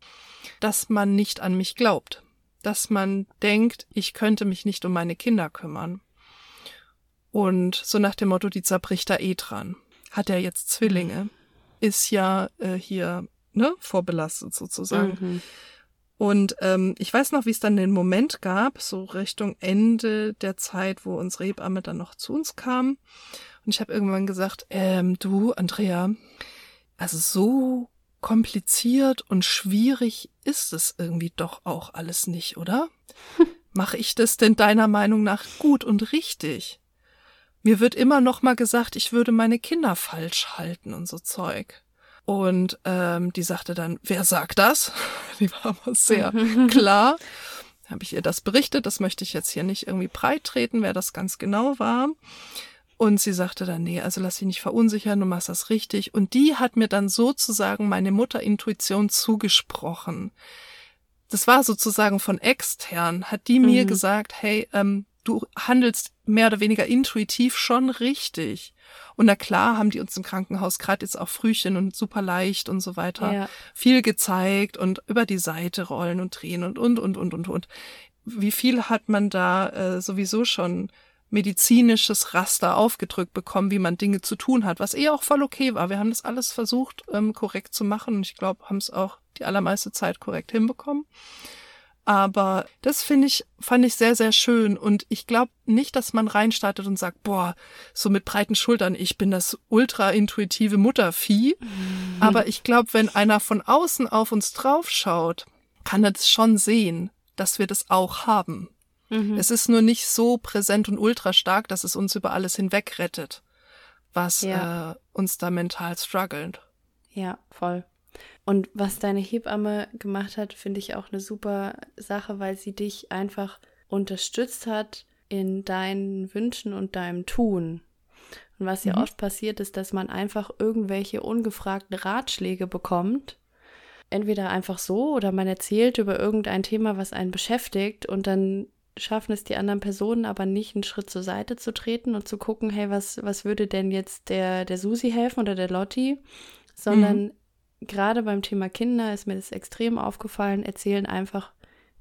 dass man nicht an mich glaubt, dass man denkt, ich könnte mich nicht um meine Kinder kümmern. Und so nach dem Motto, die zerbricht da eh dran. Hat er jetzt Zwillinge? Ist ja äh, hier ne, vorbelastet sozusagen. Mhm. Und ähm, ich weiß noch, wie es dann den Moment gab, so Richtung Ende der Zeit, wo unsere Hebamme dann noch zu uns kam. Und ich habe irgendwann gesagt, ähm, du, Andrea, also so kompliziert und schwierig ist es irgendwie doch auch alles nicht, oder? <laughs> Mache ich das denn deiner Meinung nach gut und richtig? Mir wird immer noch mal gesagt, ich würde meine Kinder falsch halten und so Zeug. Und ähm, die sagte dann, wer sagt das? <laughs> Die war aber sehr <laughs> klar. Habe ich ihr das berichtet. Das möchte ich jetzt hier nicht irgendwie breit treten, wer das ganz genau war. Und sie sagte dann, nee, also lass dich nicht verunsichern, du machst das richtig. Und die hat mir dann sozusagen meine Mutterintuition zugesprochen. Das war sozusagen von extern, hat die mhm. mir gesagt, hey, ähm, du handelst mehr oder weniger intuitiv schon richtig. Und na klar haben die uns im Krankenhaus gerade jetzt auch Frühchen und super leicht und so weiter ja. viel gezeigt und über die Seite rollen und drehen und und und und und und. Wie viel hat man da äh, sowieso schon medizinisches Raster aufgedrückt bekommen, wie man Dinge zu tun hat, was eh auch voll okay war. Wir haben das alles versucht, ähm, korrekt zu machen und ich glaube, haben es auch die allermeiste Zeit korrekt hinbekommen. Aber das finde ich, fand ich sehr, sehr schön. Und ich glaube nicht, dass man reinstartet und sagt, boah, so mit breiten Schultern, ich bin das ultra intuitive Muttervieh. Mhm. Aber ich glaube, wenn einer von außen auf uns draufschaut, kann er das schon sehen, dass wir das auch haben. Mhm. Es ist nur nicht so präsent und ultra stark, dass es uns über alles hinweg rettet, was ja. äh, uns da mental struggelt. Ja, voll. Und was deine Hebamme gemacht hat, finde ich auch eine super Sache, weil sie dich einfach unterstützt hat in deinen Wünschen und deinem Tun. Und was ja mhm. oft passiert ist, dass man einfach irgendwelche ungefragten Ratschläge bekommt. Entweder einfach so oder man erzählt über irgendein Thema, was einen beschäftigt und dann schaffen es die anderen Personen aber nicht, einen Schritt zur Seite zu treten und zu gucken, hey, was, was würde denn jetzt der, der Susi helfen oder der Lotti, sondern mhm. Gerade beim Thema Kinder ist mir das extrem aufgefallen, erzählen einfach,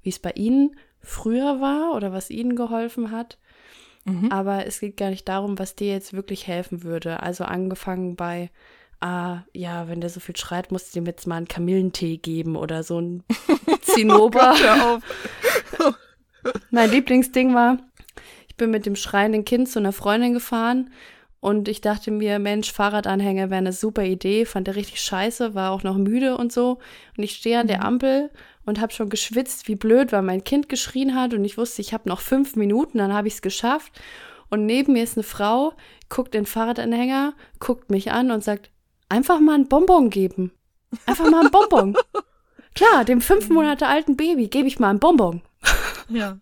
wie es bei ihnen früher war oder was ihnen geholfen hat. Mhm. Aber es geht gar nicht darum, was dir jetzt wirklich helfen würde. Also angefangen bei, ah, ja, wenn der so viel schreit, musst du ihm jetzt mal einen Kamillentee geben oder so ein <laughs> Zinnober. oh mein Lieblingsding war, ich bin mit dem schreienden Kind zu einer Freundin gefahren und ich dachte mir, Mensch, Fahrradanhänger wäre eine super Idee, fand der richtig scheiße, war auch noch müde und so. Und ich stehe an der mhm. Ampel und habe schon geschwitzt, wie blöd, weil mein Kind geschrien hat und ich wusste, ich habe noch fünf Minuten, dann habe ich es geschafft. Und neben mir ist eine Frau, guckt den Fahrradanhänger, guckt mich an und sagt, einfach mal ein Bonbon geben. Einfach mal ein Bonbon. <laughs> Klar, dem fünf. Monate alten Baby gebe ich mal ein Bonbon. Ja.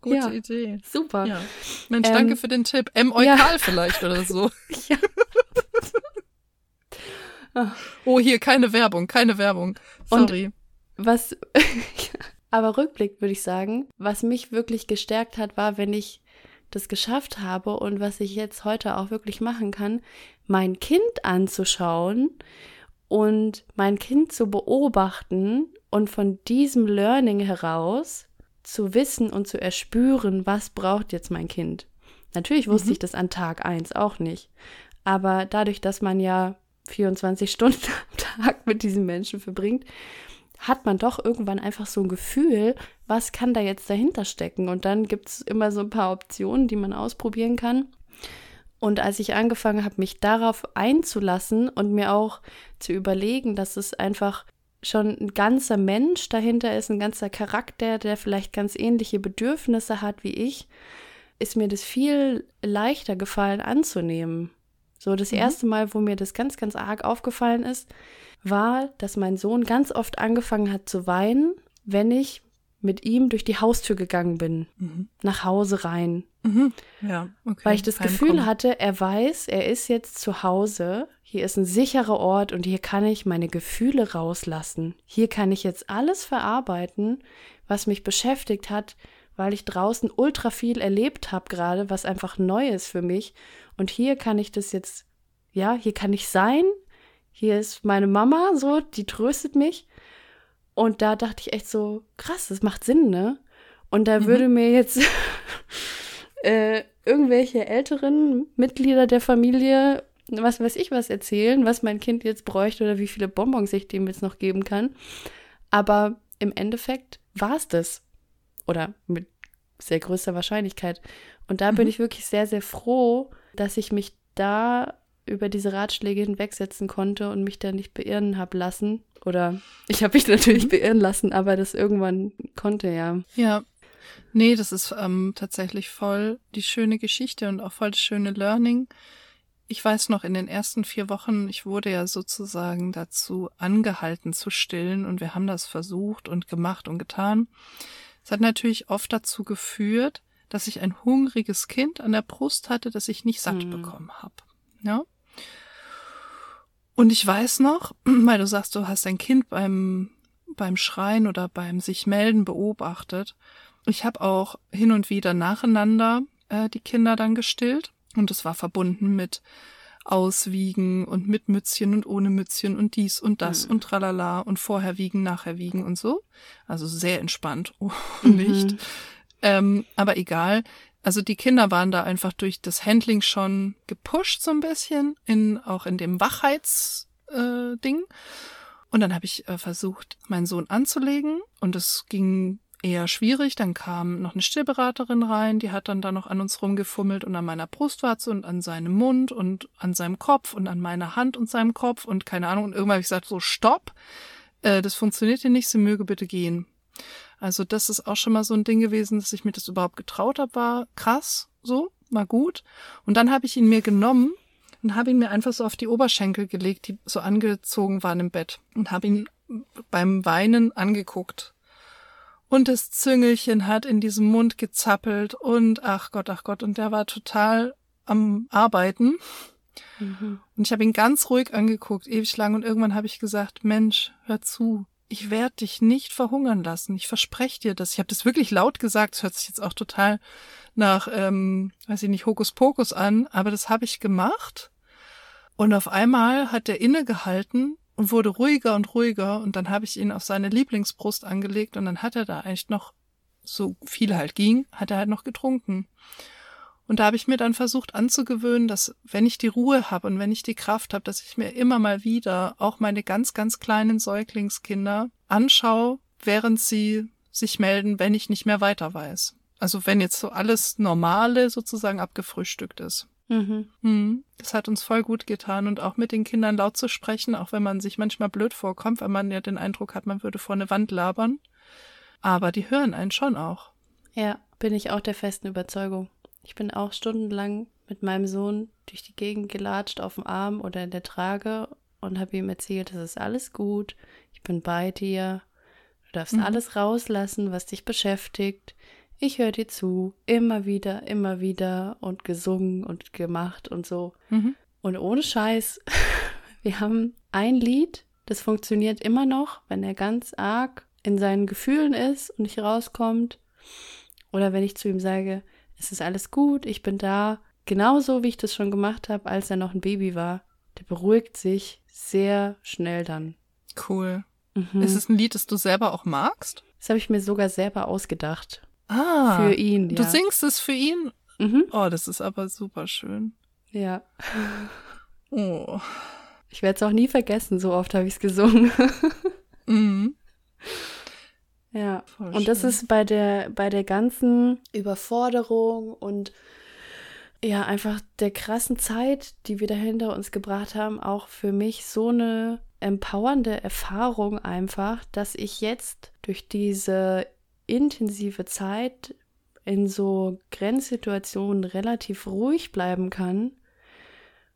Gute ja, Idee. Super. Ja. Mensch, ähm, danke für den Tipp. M. Eukal ja. vielleicht oder so. <laughs> ja. <laughs> oh, hier keine Werbung, keine Werbung. Sorry. Und was, <laughs> aber Rückblick würde ich sagen, was mich wirklich gestärkt hat, war, wenn ich das geschafft habe und was ich jetzt heute auch wirklich machen kann, mein Kind anzuschauen und mein Kind zu beobachten und von diesem Learning heraus zu wissen und zu erspüren, was braucht jetzt mein Kind. Natürlich wusste mhm. ich das an Tag 1 auch nicht. Aber dadurch, dass man ja 24 <laughs> Stunden am Tag mit diesen Menschen verbringt, hat man doch irgendwann einfach so ein Gefühl, was kann da jetzt dahinter stecken. Und dann gibt es immer so ein paar Optionen, die man ausprobieren kann. Und als ich angefangen habe, mich darauf einzulassen und mir auch zu überlegen, dass es einfach schon ein ganzer Mensch dahinter ist, ein ganzer Charakter, der vielleicht ganz ähnliche Bedürfnisse hat wie ich, ist mir das viel leichter gefallen anzunehmen. So das mhm. erste Mal, wo mir das ganz, ganz arg aufgefallen ist, war, dass mein Sohn ganz oft angefangen hat zu weinen, wenn ich mit ihm durch die Haustür gegangen bin, Mhm. nach Hause rein, Mhm. Ja, okay. weil ich das Gefühl Heimkommen. hatte, er weiß, er ist jetzt zu Hause, hier ist ein sicherer Ort und hier kann ich meine Gefühle rauslassen. Hier kann ich jetzt alles verarbeiten, was mich beschäftigt hat, weil ich draußen ultra viel erlebt habe gerade, was einfach neu ist für mich. Und hier kann ich das jetzt, ja, hier kann ich sein. Hier ist meine Mama, so, die tröstet mich. Und da dachte ich echt so, krass, das macht Sinn, ne? Und da Mhm. würde mir jetzt <laughs> äh, irgendwelche älteren Mitglieder der Familie, was weiß ich was erzählen, was mein Kind jetzt bräuchte oder wie viele Bonbons ich dem jetzt noch geben kann. Aber im Endeffekt war es das. Oder mit sehr größter Wahrscheinlichkeit. Und da bin Mhm. ich wirklich sehr, sehr froh, dass ich mich da über diese Ratschläge hinwegsetzen konnte und mich da nicht beirren habe lassen. Oder ich habe mich <laughs> natürlich Mhm. beirren lassen, aber das irgendwann konnte, ja. Ja. Nee, das ist ähm, tatsächlich voll die schöne Geschichte und auch voll das schöne Learning. Ich weiß noch, in den ersten vier Wochen, ich wurde ja sozusagen dazu angehalten zu stillen und wir haben das versucht und gemacht und getan. Es hat natürlich oft dazu geführt, dass ich ein hungriges Kind an der Brust hatte, das ich nicht satt Hm. bekommen habe. Ja. Und ich weiß noch, <clears throat> weil du sagst, du hast dein Kind beim beim Schreien oder beim sich melden beobachtet. Ich habe auch hin und wieder nacheinander äh, die Kinder dann gestillt und es war verbunden mit Auswiegen und mit Mützchen und ohne Mützchen und dies und das Mhm. und tralala und vorher wiegen, nachher wiegen und so. Also sehr entspannt, <laughs> oh, Mhm. nicht. Ähm, aber egal. Also die Kinder waren da einfach durch das Handling schon gepusht so ein bisschen, in, auch in dem Wachheitsding. Äh, und dann habe ich äh, versucht, meinen Sohn anzulegen und es ging eher schwierig. Dann kam noch eine Stillberaterin rein, die hat dann da noch an uns rumgefummelt und an meiner Brustwarze und an seinem Mund und an seinem Kopf und an meiner Hand und seinem Kopf und keine Ahnung. Und irgendwann habe ich gesagt, so stopp, äh, das funktioniert hier nicht, sie möge bitte gehen. Also das ist auch schon mal so ein Ding gewesen, dass ich mir das überhaupt getraut habe, war krass, so, war gut. Und dann habe ich ihn mir genommen und habe ihn mir einfach so auf die Oberschenkel gelegt, die so angezogen waren im Bett und habe ihn beim Weinen angeguckt. Und das Züngelchen hat in diesem Mund gezappelt und ach Gott, ach Gott, und der war total am Arbeiten. Mhm. Und ich habe ihn ganz ruhig angeguckt, ewig lang, und irgendwann habe ich gesagt, Mensch, hör zu, ich werde dich nicht verhungern lassen. Ich verspreche dir das. Ich habe das wirklich laut gesagt. Das hört sich jetzt auch total nach, ähm, weiß ich nicht, Hokuspokus an, aber das habe ich gemacht. Und auf einmal hat er innegehalten und wurde ruhiger und ruhiger. Und dann habe ich ihn auf seine Lieblingsbrust angelegt und dann hat er da eigentlich noch, so viel halt ging, hat er halt noch getrunken. Und da habe ich mir dann versucht anzugewöhnen, dass wenn ich die Ruhe habe und wenn ich die Kraft habe, dass ich mir immer mal wieder auch meine ganz, ganz kleinen Säuglingskinder anschaue, während sie sich melden, wenn ich nicht mehr weiter weiß. Also wenn jetzt so alles Normale sozusagen abgefrühstückt ist. Mhm. Hm, das hat uns voll gut getan und auch mit den Kindern laut zu sprechen, auch wenn man sich manchmal blöd vorkommt, weil man ja den Eindruck hat, man würde vor eine Wand labern. Aber die hören einen schon auch. Ja, bin ich auch der festen Überzeugung. Ich bin auch stundenlang mit meinem Sohn durch die Gegend gelatscht auf dem Arm oder in der Trage und habe ihm erzählt, es ist alles gut, ich bin bei dir, du darfst Mhm. alles rauslassen, was dich beschäftigt. Ich höre dir zu, immer wieder, immer wieder und gesungen und gemacht und so. Mhm. Und ohne Scheiß, <laughs> wir haben ein Lied, das funktioniert immer noch, wenn er ganz arg in seinen Gefühlen ist und nicht rauskommt. Oder wenn ich zu ihm sage, es ist alles gut, ich bin da. Genauso wie ich das schon gemacht habe, als er noch ein Baby war. Der beruhigt sich sehr schnell dann. Cool. Mhm. Ist es ein Lied, das du selber auch magst? das habe ich mir sogar selber ausgedacht. Ah. Für ihn, Du ja. singst es für ihn? Mhm. Oh, das ist aber super schön. Ja. Oh. Ich werde es auch nie vergessen, so oft habe ich es gesungen. <laughs> Mhm. Ja, Voll und das schön. ist bei der, bei der ganzen Überforderung und ja, einfach der krassen Zeit, die wir da hinter uns gebracht haben, auch für mich so eine empowernde Erfahrung einfach, dass ich jetzt durch diese intensive Zeit in so Grenzsituationen relativ ruhig bleiben kann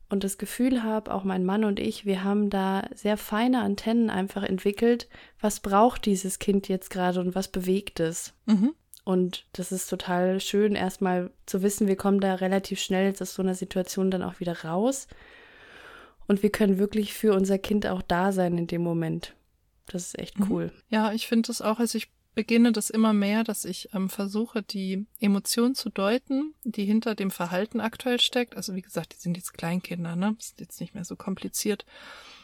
und das Gefühl habe, auch mein Mann und ich, wir haben da sehr feine Antennen einfach entwickelt, was braucht dieses Kind jetzt gerade und was bewegt es. Mhm. Und das ist total schön, erstmal zu wissen, wir kommen da relativ schnell aus so einer Situation dann auch wieder raus. Und wir können wirklich für unser Kind auch da sein in dem Moment. Das ist echt cool. Ja, ich finde das auch, als ich beginne das immer mehr, dass ich ähm, versuche, die Emotion zu deuten, die hinter dem Verhalten aktuell steckt. Also wie gesagt, die sind jetzt Kleinkinder, ne? Ist jetzt nicht mehr so kompliziert.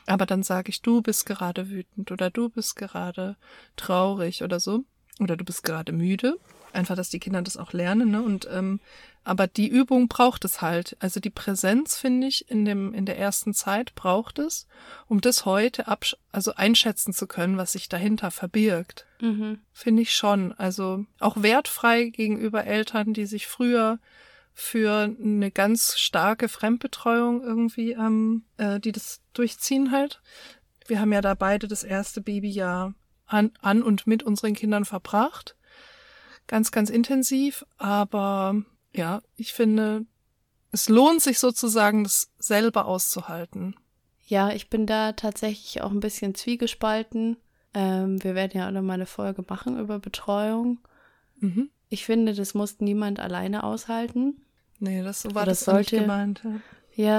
Aber dann sage ich, du bist gerade wütend oder du bist gerade traurig oder so. Oder du bist gerade müde. Einfach, dass die Kinder das auch lernen, ne? Und ähm, aber die Übung braucht es halt. Also die Präsenz, finde ich, in dem, in der ersten Zeit braucht es, um das heute absch also einschätzen zu können, was sich dahinter verbirgt. Mhm. Finde ich schon. Also auch wertfrei gegenüber Eltern, die sich früher für eine ganz starke Fremdbetreuung irgendwie, ähm, äh, die das durchziehen halt. Wir haben ja da beide das erste Babyjahr an, an und mit unseren Kindern verbracht. Ganz, ganz intensiv, aber ja, ich finde, es lohnt sich sozusagen, das selber auszuhalten. Ja, ich bin da tatsächlich auch ein bisschen zwiegespalten. Ähm, wir werden ja auch nochmal eine Folge machen über Betreuung. Mhm. Ich finde, das muss niemand alleine aushalten. Nee, das war Oder das sollte- nicht gemeint. Ja.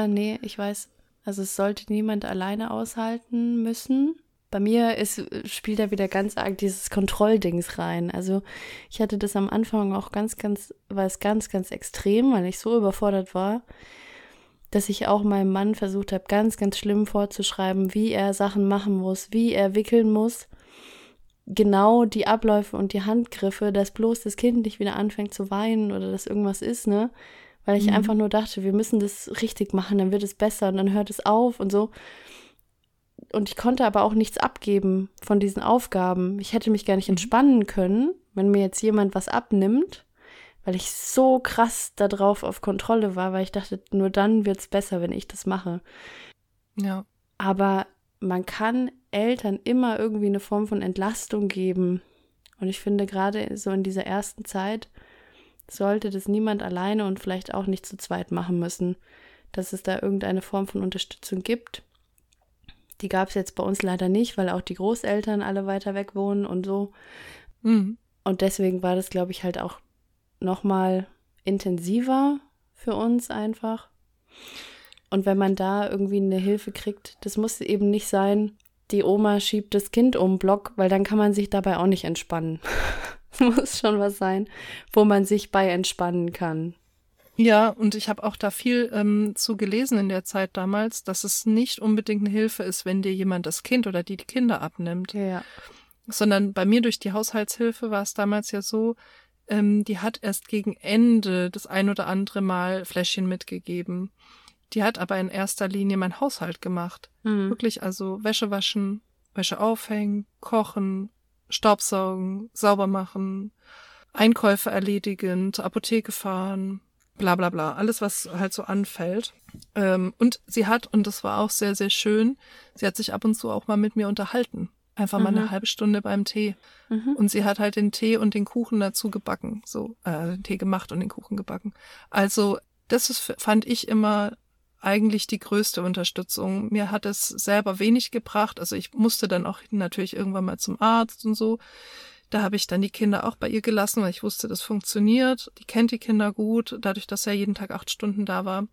Ja, nee, ich weiß. Also es sollte niemand alleine aushalten müssen. Bei mir ist, spielt da wieder ganz arg dieses Kontrolldings rein. Also ich hatte das am Anfang auch ganz, ganz, war es ganz, ganz extrem, weil ich so überfordert war, dass ich auch meinem Mann versucht habe, ganz, ganz schlimm vorzuschreiben, wie er Sachen machen muss, wie er wickeln muss. Genau die Abläufe und die Handgriffe, dass bloß das Kind nicht wieder anfängt zu weinen oder dass irgendwas ist, ne? Weil ich Mhm. einfach nur dachte, wir müssen das richtig machen, dann wird es besser und dann hört es auf und so. Und ich konnte aber auch nichts abgeben von diesen Aufgaben. Ich hätte mich gar nicht Mhm. entspannen können, wenn mir jetzt jemand was abnimmt, weil ich so krass darauf auf Kontrolle war, weil ich dachte, nur dann wird's besser, wenn ich das mache. ja. Aber man kann Eltern immer irgendwie eine Form von Entlastung geben. Und ich finde, gerade so in dieser ersten Zeit sollte das niemand alleine und vielleicht auch nicht zu zweit machen müssen, dass es da irgendeine Form von Unterstützung gibt. Die gab es jetzt bei uns leider nicht, weil auch die Großeltern alle weiter weg wohnen und so. Mhm. Und deswegen war das, glaube ich, halt auch nochmal intensiver für uns einfach. Und wenn man da irgendwie eine Hilfe kriegt, das muss eben nicht sein, die Oma schiebt das Kind um den Block, weil dann kann man sich dabei auch nicht entspannen. <laughs> Muss schon was sein, wo man sich bei entspannen kann. Ja, und ich habe auch da viel ähm, zu gelesen in der Zeit damals, dass es nicht unbedingt eine Hilfe ist, wenn dir jemand das Kind oder die Kinder abnimmt. Ja. sondern bei mir durch die Haushaltshilfe war es damals ja so, ähm, die hat erst gegen Ende das ein oder andere Mal Fläschchen mitgegeben. Die hat aber in erster Linie mein Haushalt gemacht. Mhm. Wirklich also Wäsche waschen, Wäsche aufhängen, kochen, Staubsaugen, sauber machen, Einkäufe erledigen, zur Apotheke fahren, bla bla bla, alles, was halt so anfällt. Ähm, und sie hat, und das war auch sehr, sehr schön, sie hat sich ab und zu auch mal mit mir unterhalten. Einfach mal Mhm. eine halbe Stunde beim Tee. Mhm. Und sie hat halt den Tee und den Kuchen dazu gebacken. So, äh, den Tee gemacht und den Kuchen gebacken. Also, das ist, fand ich immer eigentlich die größte Unterstützung. Mir hat es selber wenig gebracht. Also ich musste dann auch natürlich irgendwann mal zum Arzt und so. Da habe ich dann die Kinder auch bei ihr gelassen, weil ich wusste, das funktioniert. Die kennt die Kinder gut, dadurch, dass er jeden Tag acht Stunden da war.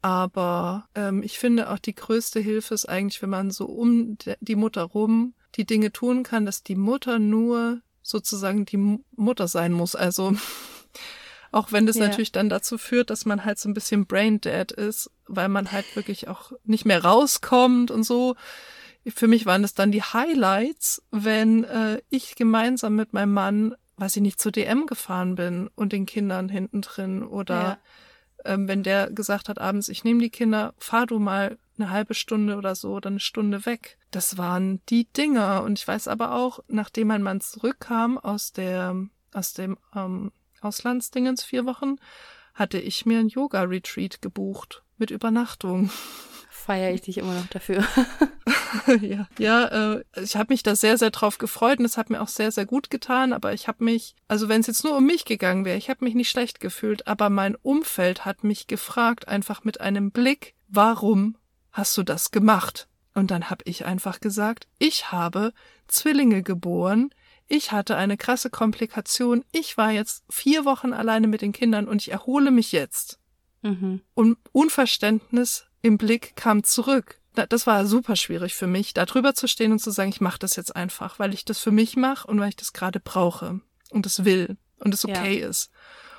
Aber ähm, ich finde auch die größte Hilfe ist eigentlich, wenn man so um die Mutter rum die Dinge tun kann, dass die Mutter nur sozusagen die Mu- Mutter sein muss. Also <laughs> auch wenn das Ja. natürlich dann dazu führt, dass man halt so ein bisschen brain dead ist, weil man halt wirklich auch nicht mehr rauskommt und so. Für mich waren das dann die Highlights, wenn äh, ich gemeinsam mit meinem Mann, weiß ich nicht, zu DM gefahren bin und den Kindern hinten drin oder Ja. ähm, wenn der gesagt hat abends, ich nehme die Kinder, fahr du mal eine halbe Stunde oder so oder eine Stunde weg. Das waren die Dinger. Und ich weiß aber auch, nachdem mein Mann zurückkam aus der, aus dem ähm, Auslandsdingens vier Wochen, hatte ich mir ein Yoga-Retreat gebucht mit Übernachtung. Feiere ich dich immer noch dafür. <laughs> <laughs> ja, ja äh, ich habe mich da sehr, sehr drauf gefreut und es hat mir auch sehr, sehr gut getan. Aber ich habe mich, also wenn es jetzt nur um mich gegangen wäre, ich habe mich nicht schlecht gefühlt, aber mein Umfeld hat mich gefragt, einfach mit einem Blick, warum hast du das gemacht? Und dann habe ich einfach gesagt, ich habe Zwillinge geboren, ich hatte eine krasse Komplikation, ich war jetzt vier Wochen alleine mit den Kindern und ich erhole mich jetzt. Mhm. Und Unverständnis im Blick kam zurück. Das war super schwierig für mich, da drüber zu stehen und zu sagen, ich mache das jetzt einfach, weil ich das für mich mache und weil ich das gerade brauche und es will und es okay ja. ist.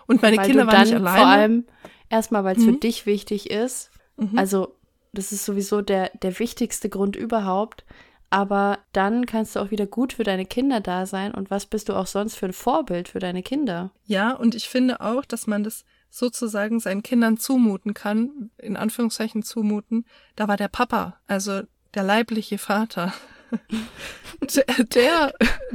Und meine weil Kinder waren nicht alleine. Vor allem erstmal, weil es mhm. für dich wichtig ist. Mhm. Also das ist sowieso der, der wichtigste Grund überhaupt. Aber dann kannst du auch wieder gut für deine Kinder da sein. Und was bist du auch sonst für ein Vorbild für deine Kinder? Ja, und ich finde auch, dass man das sozusagen seinen Kindern zumuten kann, in Anführungszeichen zumuten. Da war der Papa, also der leibliche Vater, <laughs> der, der,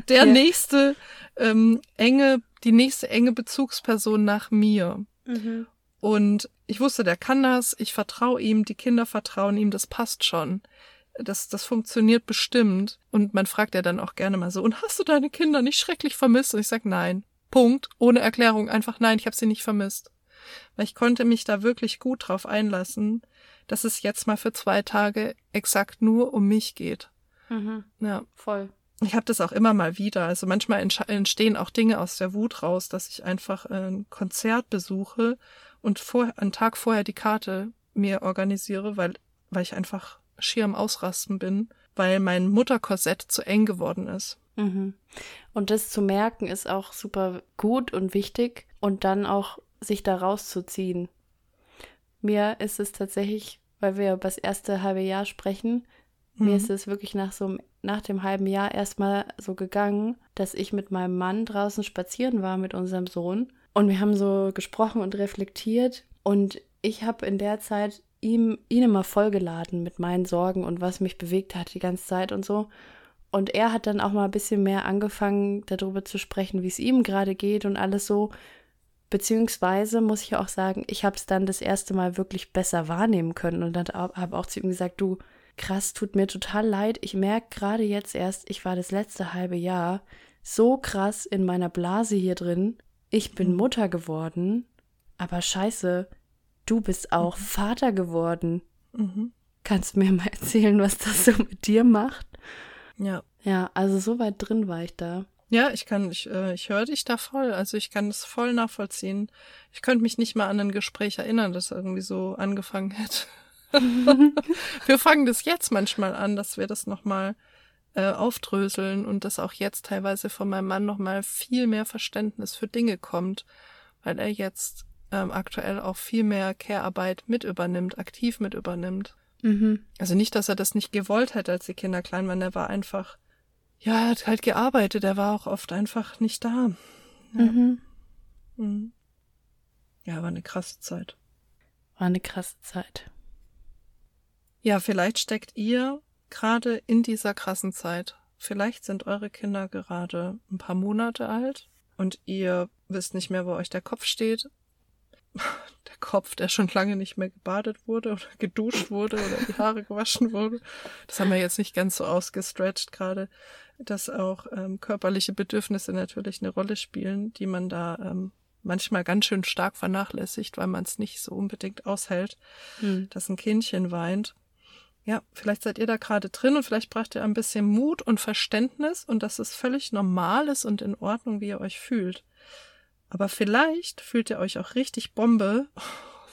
der ja. nächste ähm, enge, die nächste enge Bezugsperson nach mir. Mhm. Und ich wusste, der kann das, ich vertraue ihm, die Kinder vertrauen ihm, das passt schon. Das, das funktioniert bestimmt. Und man fragt ja dann auch gerne mal so, und hast du deine Kinder nicht schrecklich vermisst? Und ich sage nein. Punkt. Ohne Erklärung. Einfach nein, ich habe sie nicht vermisst. Weil ich konnte mich da wirklich gut drauf einlassen, dass es jetzt mal für zwei Tage exakt nur um mich geht. Mhm. Ja. Voll. Ich habe das auch immer mal wieder. Also manchmal entstehen auch Dinge aus der Wut raus, dass ich einfach ein Konzert besuche und vor, einen Tag vorher die Karte mir organisiere, weil, weil ich einfach schier am Ausrasten bin, weil mein Mutterkorsett zu eng geworden ist. Mhm. Und das zu merken ist auch super gut und wichtig und dann auch sich da rauszuziehen. Mir ist es tatsächlich, weil wir über das erste halbe Jahr sprechen, mhm. mir ist es wirklich nach so nach dem halben Jahr erstmal so gegangen, dass ich mit meinem Mann draußen spazieren war mit unserem Sohn und wir haben so gesprochen und reflektiert. Und ich habe in der Zeit ihm, ihn immer vollgeladen mit meinen Sorgen und was mich bewegt hat die ganze Zeit und so. Und er hat dann auch mal ein bisschen mehr angefangen, darüber zu sprechen, wie es ihm gerade geht und alles so. Beziehungsweise muss ich auch sagen, ich habe es dann das erste Mal wirklich besser wahrnehmen können und dann habe auch zu ihm gesagt, du, krass, tut mir total leid. Ich merke gerade jetzt erst, ich war das letzte halbe Jahr so krass in meiner Blase hier drin ich bin mhm. Mutter geworden, aber scheiße, du bist auch mhm. Vater geworden. Mhm. Kannst du mir mal <laughs> erzählen, was das so mit dir macht? Ja. Ja, also so weit drin war ich da. Ja, ich kann, ich, äh, ich höre dich da voll. Also ich kann das voll nachvollziehen. Ich könnte mich nicht mal an ein Gespräch erinnern, das irgendwie so angefangen hätte. <laughs> wir fangen das jetzt manchmal an, dass wir das nochmal äh, aufdröseln und dass auch jetzt teilweise von meinem Mann nochmal viel mehr Verständnis für Dinge kommt, weil er jetzt ähm, aktuell auch viel mehr Care-Arbeit mit übernimmt, aktiv mit übernimmt. Mhm. Also nicht, dass er das nicht gewollt hätte, als die Kinder klein waren, er war einfach, ja, er hat halt gearbeitet, er war auch oft einfach nicht da. Ja. Mhm. Mhm. Ja, war eine krasse Zeit. War eine krasse Zeit. Ja, vielleicht steckt ihr gerade in dieser krassen Zeit. Vielleicht sind eure Kinder gerade ein paar Monate alt und ihr wisst nicht mehr, wo euch der Kopf steht. Der Kopf, der schon lange nicht mehr gebadet wurde oder geduscht wurde oder die Haare gewaschen wurde. Das haben wir jetzt nicht ganz so ausgestretched gerade, dass auch ähm, körperliche Bedürfnisse natürlich eine Rolle spielen, die man da ähm, manchmal ganz schön stark vernachlässigt, weil man es nicht so unbedingt aushält, hm. dass ein Kindchen weint. Ja, vielleicht seid ihr da gerade drin und vielleicht braucht ihr ein bisschen Mut und Verständnis und dass es völlig normal ist und in Ordnung, wie ihr euch fühlt. Aber vielleicht fühlt ihr euch auch richtig Bombe,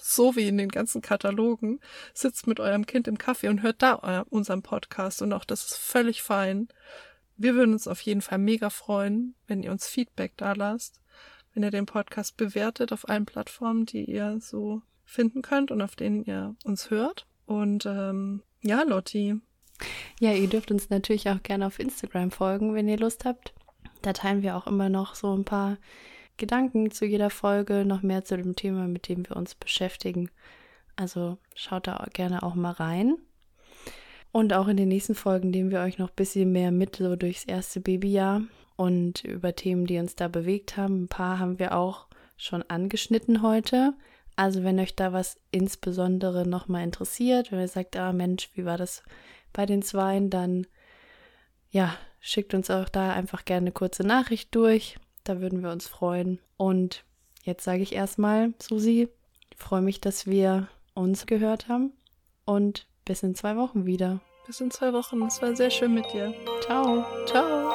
so wie in den ganzen Katalogen, sitzt mit eurem Kind im Kaffee und hört da unseren Podcast und auch das ist völlig fein. Wir würden uns auf jeden Fall mega freuen, wenn ihr uns Feedback da lasst, wenn ihr den Podcast bewertet auf allen Plattformen, die ihr so finden könnt und auf denen ihr uns hört. Und ähm, ja, Lotti. Ja, ihr dürft uns natürlich auch gerne auf Instagram folgen, wenn ihr Lust habt. Da teilen wir auch immer noch so ein paar Gedanken zu jeder Folge, noch mehr zu dem Thema, mit dem wir uns beschäftigen. Also schaut da gerne auch mal rein. Und auch in den nächsten Folgen nehmen wir euch noch ein bisschen mehr mit, so durchs erste Babyjahr und über Themen, die uns da bewegt haben. Ein paar haben wir auch schon angeschnitten heute. Also wenn euch da was insbesondere nochmal interessiert, wenn ihr sagt, ah Mensch, wie war das bei den Zweien, dann ja, schickt uns auch da einfach gerne eine kurze Nachricht durch. Da würden wir uns freuen. Und jetzt sage ich erstmal, Susi, ich freue mich, dass wir uns gehört haben. und bis in zwei Wochen wieder. Bis in zwei Wochen. Es war sehr schön mit dir. Ciao. Ciao.